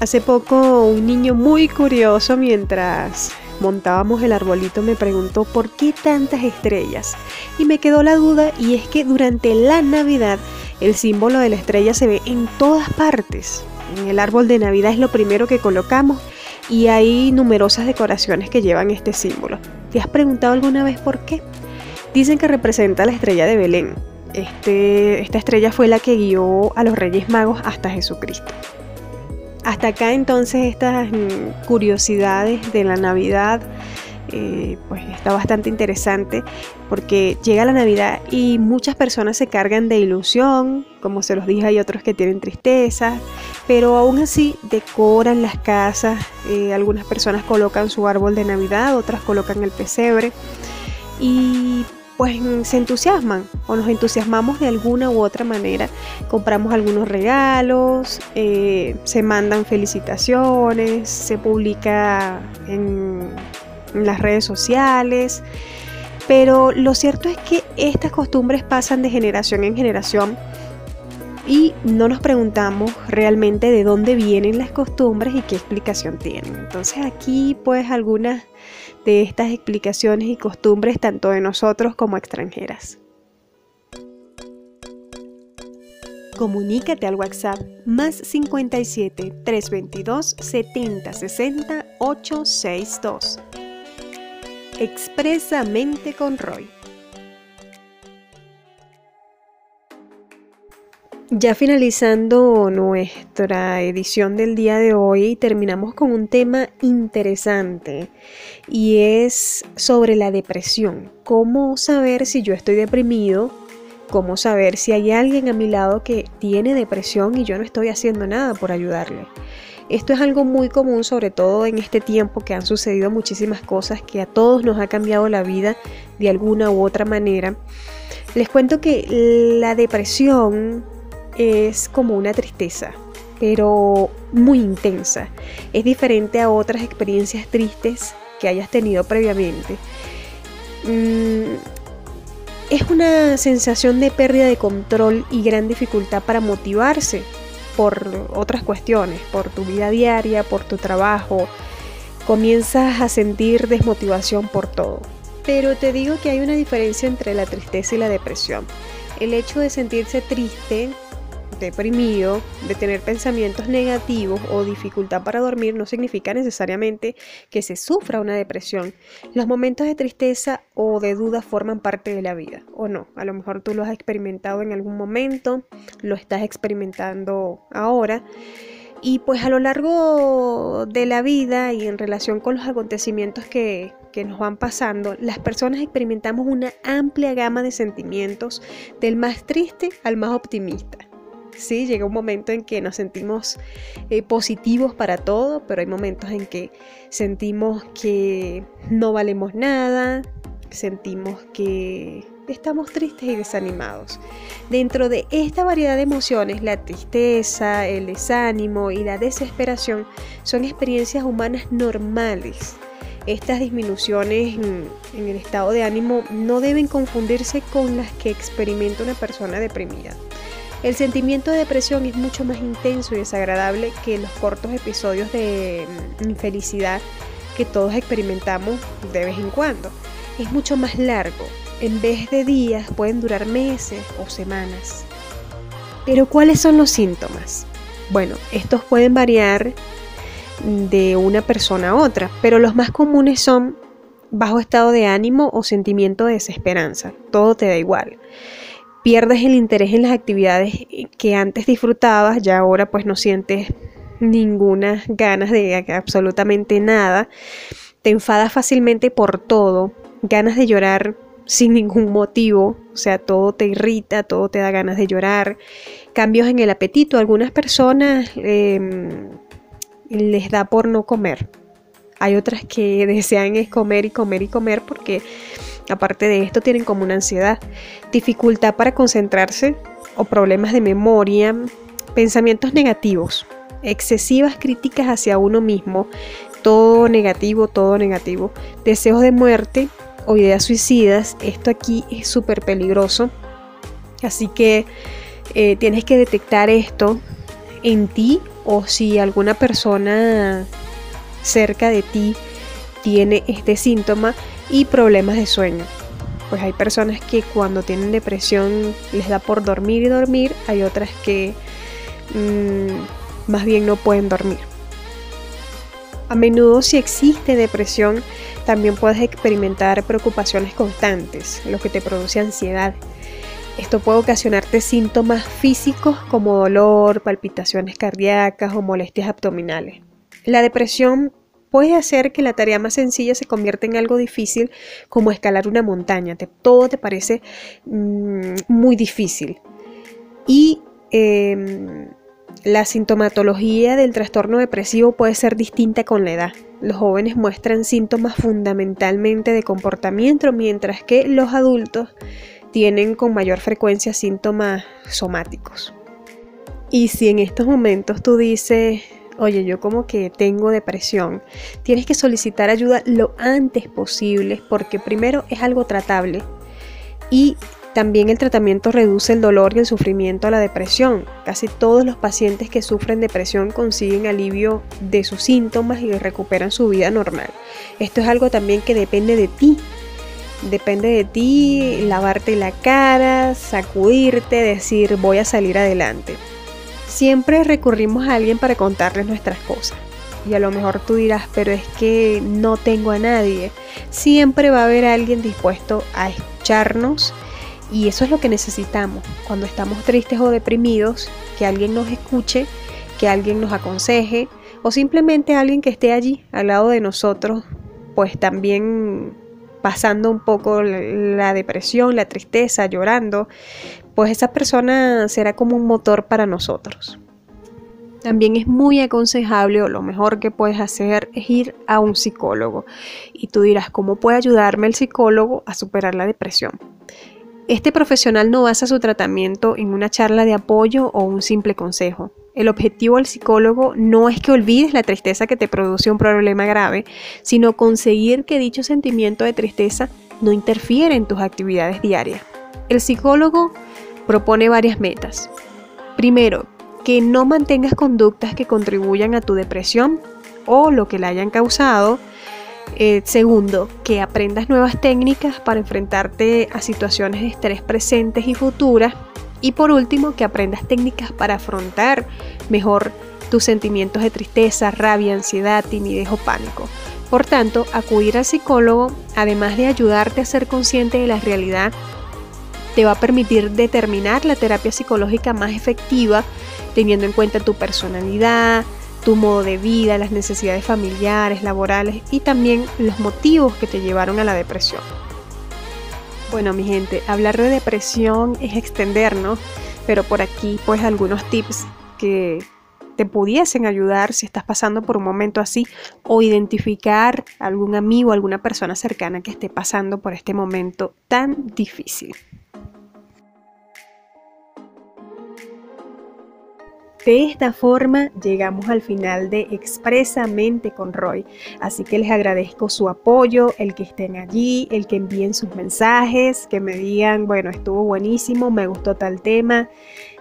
Hace poco un niño muy curioso mientras montábamos el arbolito me preguntó por qué tantas estrellas y me quedó la duda y es que durante la Navidad el símbolo de la estrella se ve en todas partes. En el árbol de Navidad es lo primero que colocamos y hay numerosas decoraciones que llevan este símbolo. ¿Te has preguntado alguna vez por qué? Dicen que representa la estrella de Belén. Este, esta estrella fue la que guió a los Reyes Magos hasta Jesucristo. Hasta acá entonces estas mm, curiosidades de la Navidad, eh, pues está bastante interesante porque llega la Navidad y muchas personas se cargan de ilusión, como se los dije, hay otros que tienen tristeza, pero aún así decoran las casas, eh, algunas personas colocan su árbol de Navidad, otras colocan el pesebre y pues se entusiasman o nos entusiasmamos de alguna u otra manera. Compramos algunos regalos, eh, se mandan felicitaciones, se publica en, las redes sociales. Pero lo cierto es que estas costumbres pasan de generación en generación y no nos preguntamos realmente de dónde vienen las costumbres y qué explicación tienen. Entonces aquí pues algunas de estas explicaciones y costumbres tanto de nosotros como extranjeras. Comunícate al WhatsApp más 57 322 70 60 862. Expresamente con Roy. Ya finalizando nuestra edición del día de hoy, terminamos con un tema interesante y es sobre la depresión. ¿Cómo saber si yo estoy deprimido? ¿Cómo saber si hay alguien a mi lado que tiene depresión y yo no estoy haciendo nada por ayudarle? Esto es algo muy común, sobre todo en este tiempo que han sucedido muchísimas cosas que a todos nos ha cambiado la vida de alguna u otra manera. Les cuento que la depresión es como una tristeza, pero muy intensa. Es diferente a otras experiencias tristes que hayas tenido previamente. Mm, es una sensación de pérdida de control y gran dificultad para motivarse por otras cuestiones, por tu vida diaria, por tu trabajo. Comienzas a sentir desmotivación por todo. Pero te digo que hay una diferencia entre la tristeza y la depresión. El hecho de sentirse triste deprimido, de tener pensamientos negativos o dificultad para dormir no significa necesariamente que se sufra una depresión. Los momentos de tristeza o de duda forman parte de la vida, o no. A lo mejor tú lo has experimentado en algún momento, lo estás experimentando ahora. Y pues a lo largo de la vida y en relación con los acontecimientos que, que nos van pasando, las personas experimentamos una amplia gama de sentimientos, del más triste al más optimista. Sí, llega un momento en que nos sentimos eh, positivos para todo, pero hay momentos en que sentimos que no valemos nada, sentimos que estamos tristes y desanimados. Dentro de esta variedad de emociones, la tristeza, el desánimo y la desesperación son experiencias humanas normales. Estas disminuciones en el estado de ánimo no deben confundirse con las que experimenta una persona deprimida. El sentimiento de depresión es mucho más intenso y desagradable que los cortos episodios de mm, infelicidad que todos experimentamos de vez en cuando. Es mucho más largo. En vez de días pueden durar meses o semanas. Pero ¿cuáles son los síntomas? Bueno, estos pueden variar de una persona a otra, pero los más comunes son bajo estado de ánimo o sentimiento de desesperanza. Todo te da igual pierdes el interés en las actividades que antes disfrutabas, ya ahora pues no sientes ninguna ganas de absolutamente nada, te enfadas fácilmente por todo, ganas de llorar sin ningún motivo, o sea, todo te irrita, todo te da ganas de llorar, cambios en el apetito, algunas personas em, les da por no comer, hay otras que desean es comer y comer y comer porque aparte de esto tienen como una ansiedad, dificultad para concentrarse o problemas de memoria, pensamientos negativos, excesivas críticas hacia uno mismo, todo negativo, todo negativo, deseos de muerte o ideas suicidas, esto aquí es súper peligroso, así que eh, tienes que detectar esto en ti o si alguna persona cerca de ti tiene este síntoma y problemas de sueño. Pues hay personas que cuando tienen depresión les da por dormir y dormir, hay otras que mm, más bien no pueden dormir. A menudo si existe depresión también puedes experimentar preocupaciones constantes, lo que te produce ansiedad. Esto puede ocasionarte síntomas físicos como dolor, palpitaciones cardíacas o molestias abdominales. La depresión puede hacer que la tarea más sencilla se convierta en algo difícil como escalar una montaña. todo te parece mm, muy difícil. Y em, la sintomatología del trastorno depresivo puede ser distinta con la edad. Los jóvenes muestran síntomas fundamentalmente de comportamiento, mientras que los adultos tienen con mayor frecuencia síntomas somáticos. Y si en estos momentos tú dices, oye, yo como que tengo depresión, tienes que solicitar ayuda lo antes posible porque primero es algo tratable y también el tratamiento reduce el dolor y el sufrimiento a la depresión. Casi todos los pacientes que sufren depresión consiguen alivio de sus síntomas y recuperan su vida normal. Esto es algo también que depende de ti. Depende de ti lavarte la cara, sacudirte, decir voy a salir adelante. Siempre recurrimos a alguien para contarles nuestras cosas. Y a lo mejor tú dirás, pero es que no tengo a nadie. Siempre va a haber alguien dispuesto a escucharnos y eso es lo que necesitamos. Cuando estamos tristes o deprimidos, que alguien nos escuche, que alguien nos aconseje o simplemente alguien que esté allí al lado de nosotros, pues también pasando un poco la depresión, la tristeza, llorando, pues esa persona será como un motor para nosotros. También es muy aconsejable o lo mejor que puedes hacer es ir a un psicólogo. Y tú dirás, ¿cómo puede ayudarme el psicólogo a superar la depresión? Este profesional no basa su tratamiento en una charla de apoyo o un simple consejo. El objetivo del psicólogo no es que olvides la tristeza que te produce un problema grave, sino conseguir que dicho sentimiento de tristeza no interfiera en tus actividades diarias. El psicólogo propone varias metas. Primero, que no mantengas conductas que contribuyan a tu depresión o lo que la hayan causado. Eh, segundo, que aprendas nuevas técnicas para enfrentarte a situaciones de estrés presentes y futuras. Y por último, que aprendas técnicas para afrontar mejor tus sentimientos de tristeza, rabia, ansiedad, timidez o pánico. Por tanto, acudir al psicólogo, además de ayudarte a ser consciente de la realidad te va a permitir determinar la terapia psicológica más efectiva teniendo en cuenta tu personalidad, tu modo de vida, las necesidades familiares, laborales y también los motivos que te llevaron a la depresión. Bueno, mi gente, hablar de depresión es extendernos, pero por aquí pues algunos tips que te pudiesen ayudar si estás pasando por un momento así o identificar algún amigo, alguna persona cercana que esté pasando por este momento tan difícil. De esta forma llegamos al final de Expresamente con Roy. Así que les agradezco su apoyo, el que estén allí, el que envíen sus mensajes, que me digan, bueno, estuvo buenísimo, me gustó tal tema,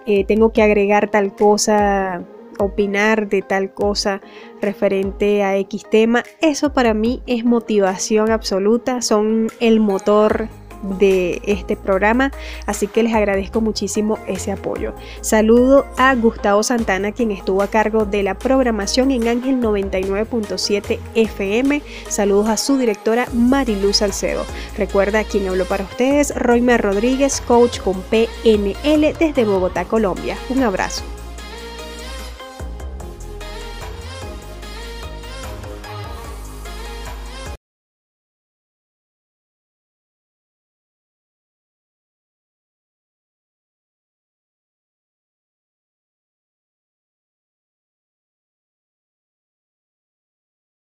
eh, tengo que agregar tal cosa, opinar de tal cosa referente a X tema. Eso para mí es motivación absoluta, son el motor de este programa, así que les agradezco muchísimo ese apoyo. Saludo a Gustavo Santana, quien estuvo a cargo de la programación en Ángel 99.7 FM. Saludos a su directora Mariluz Salcedo. Recuerda quien habló para ustedes, Roymer Rodríguez, coach con PNL desde Bogotá, Colombia. Un abrazo.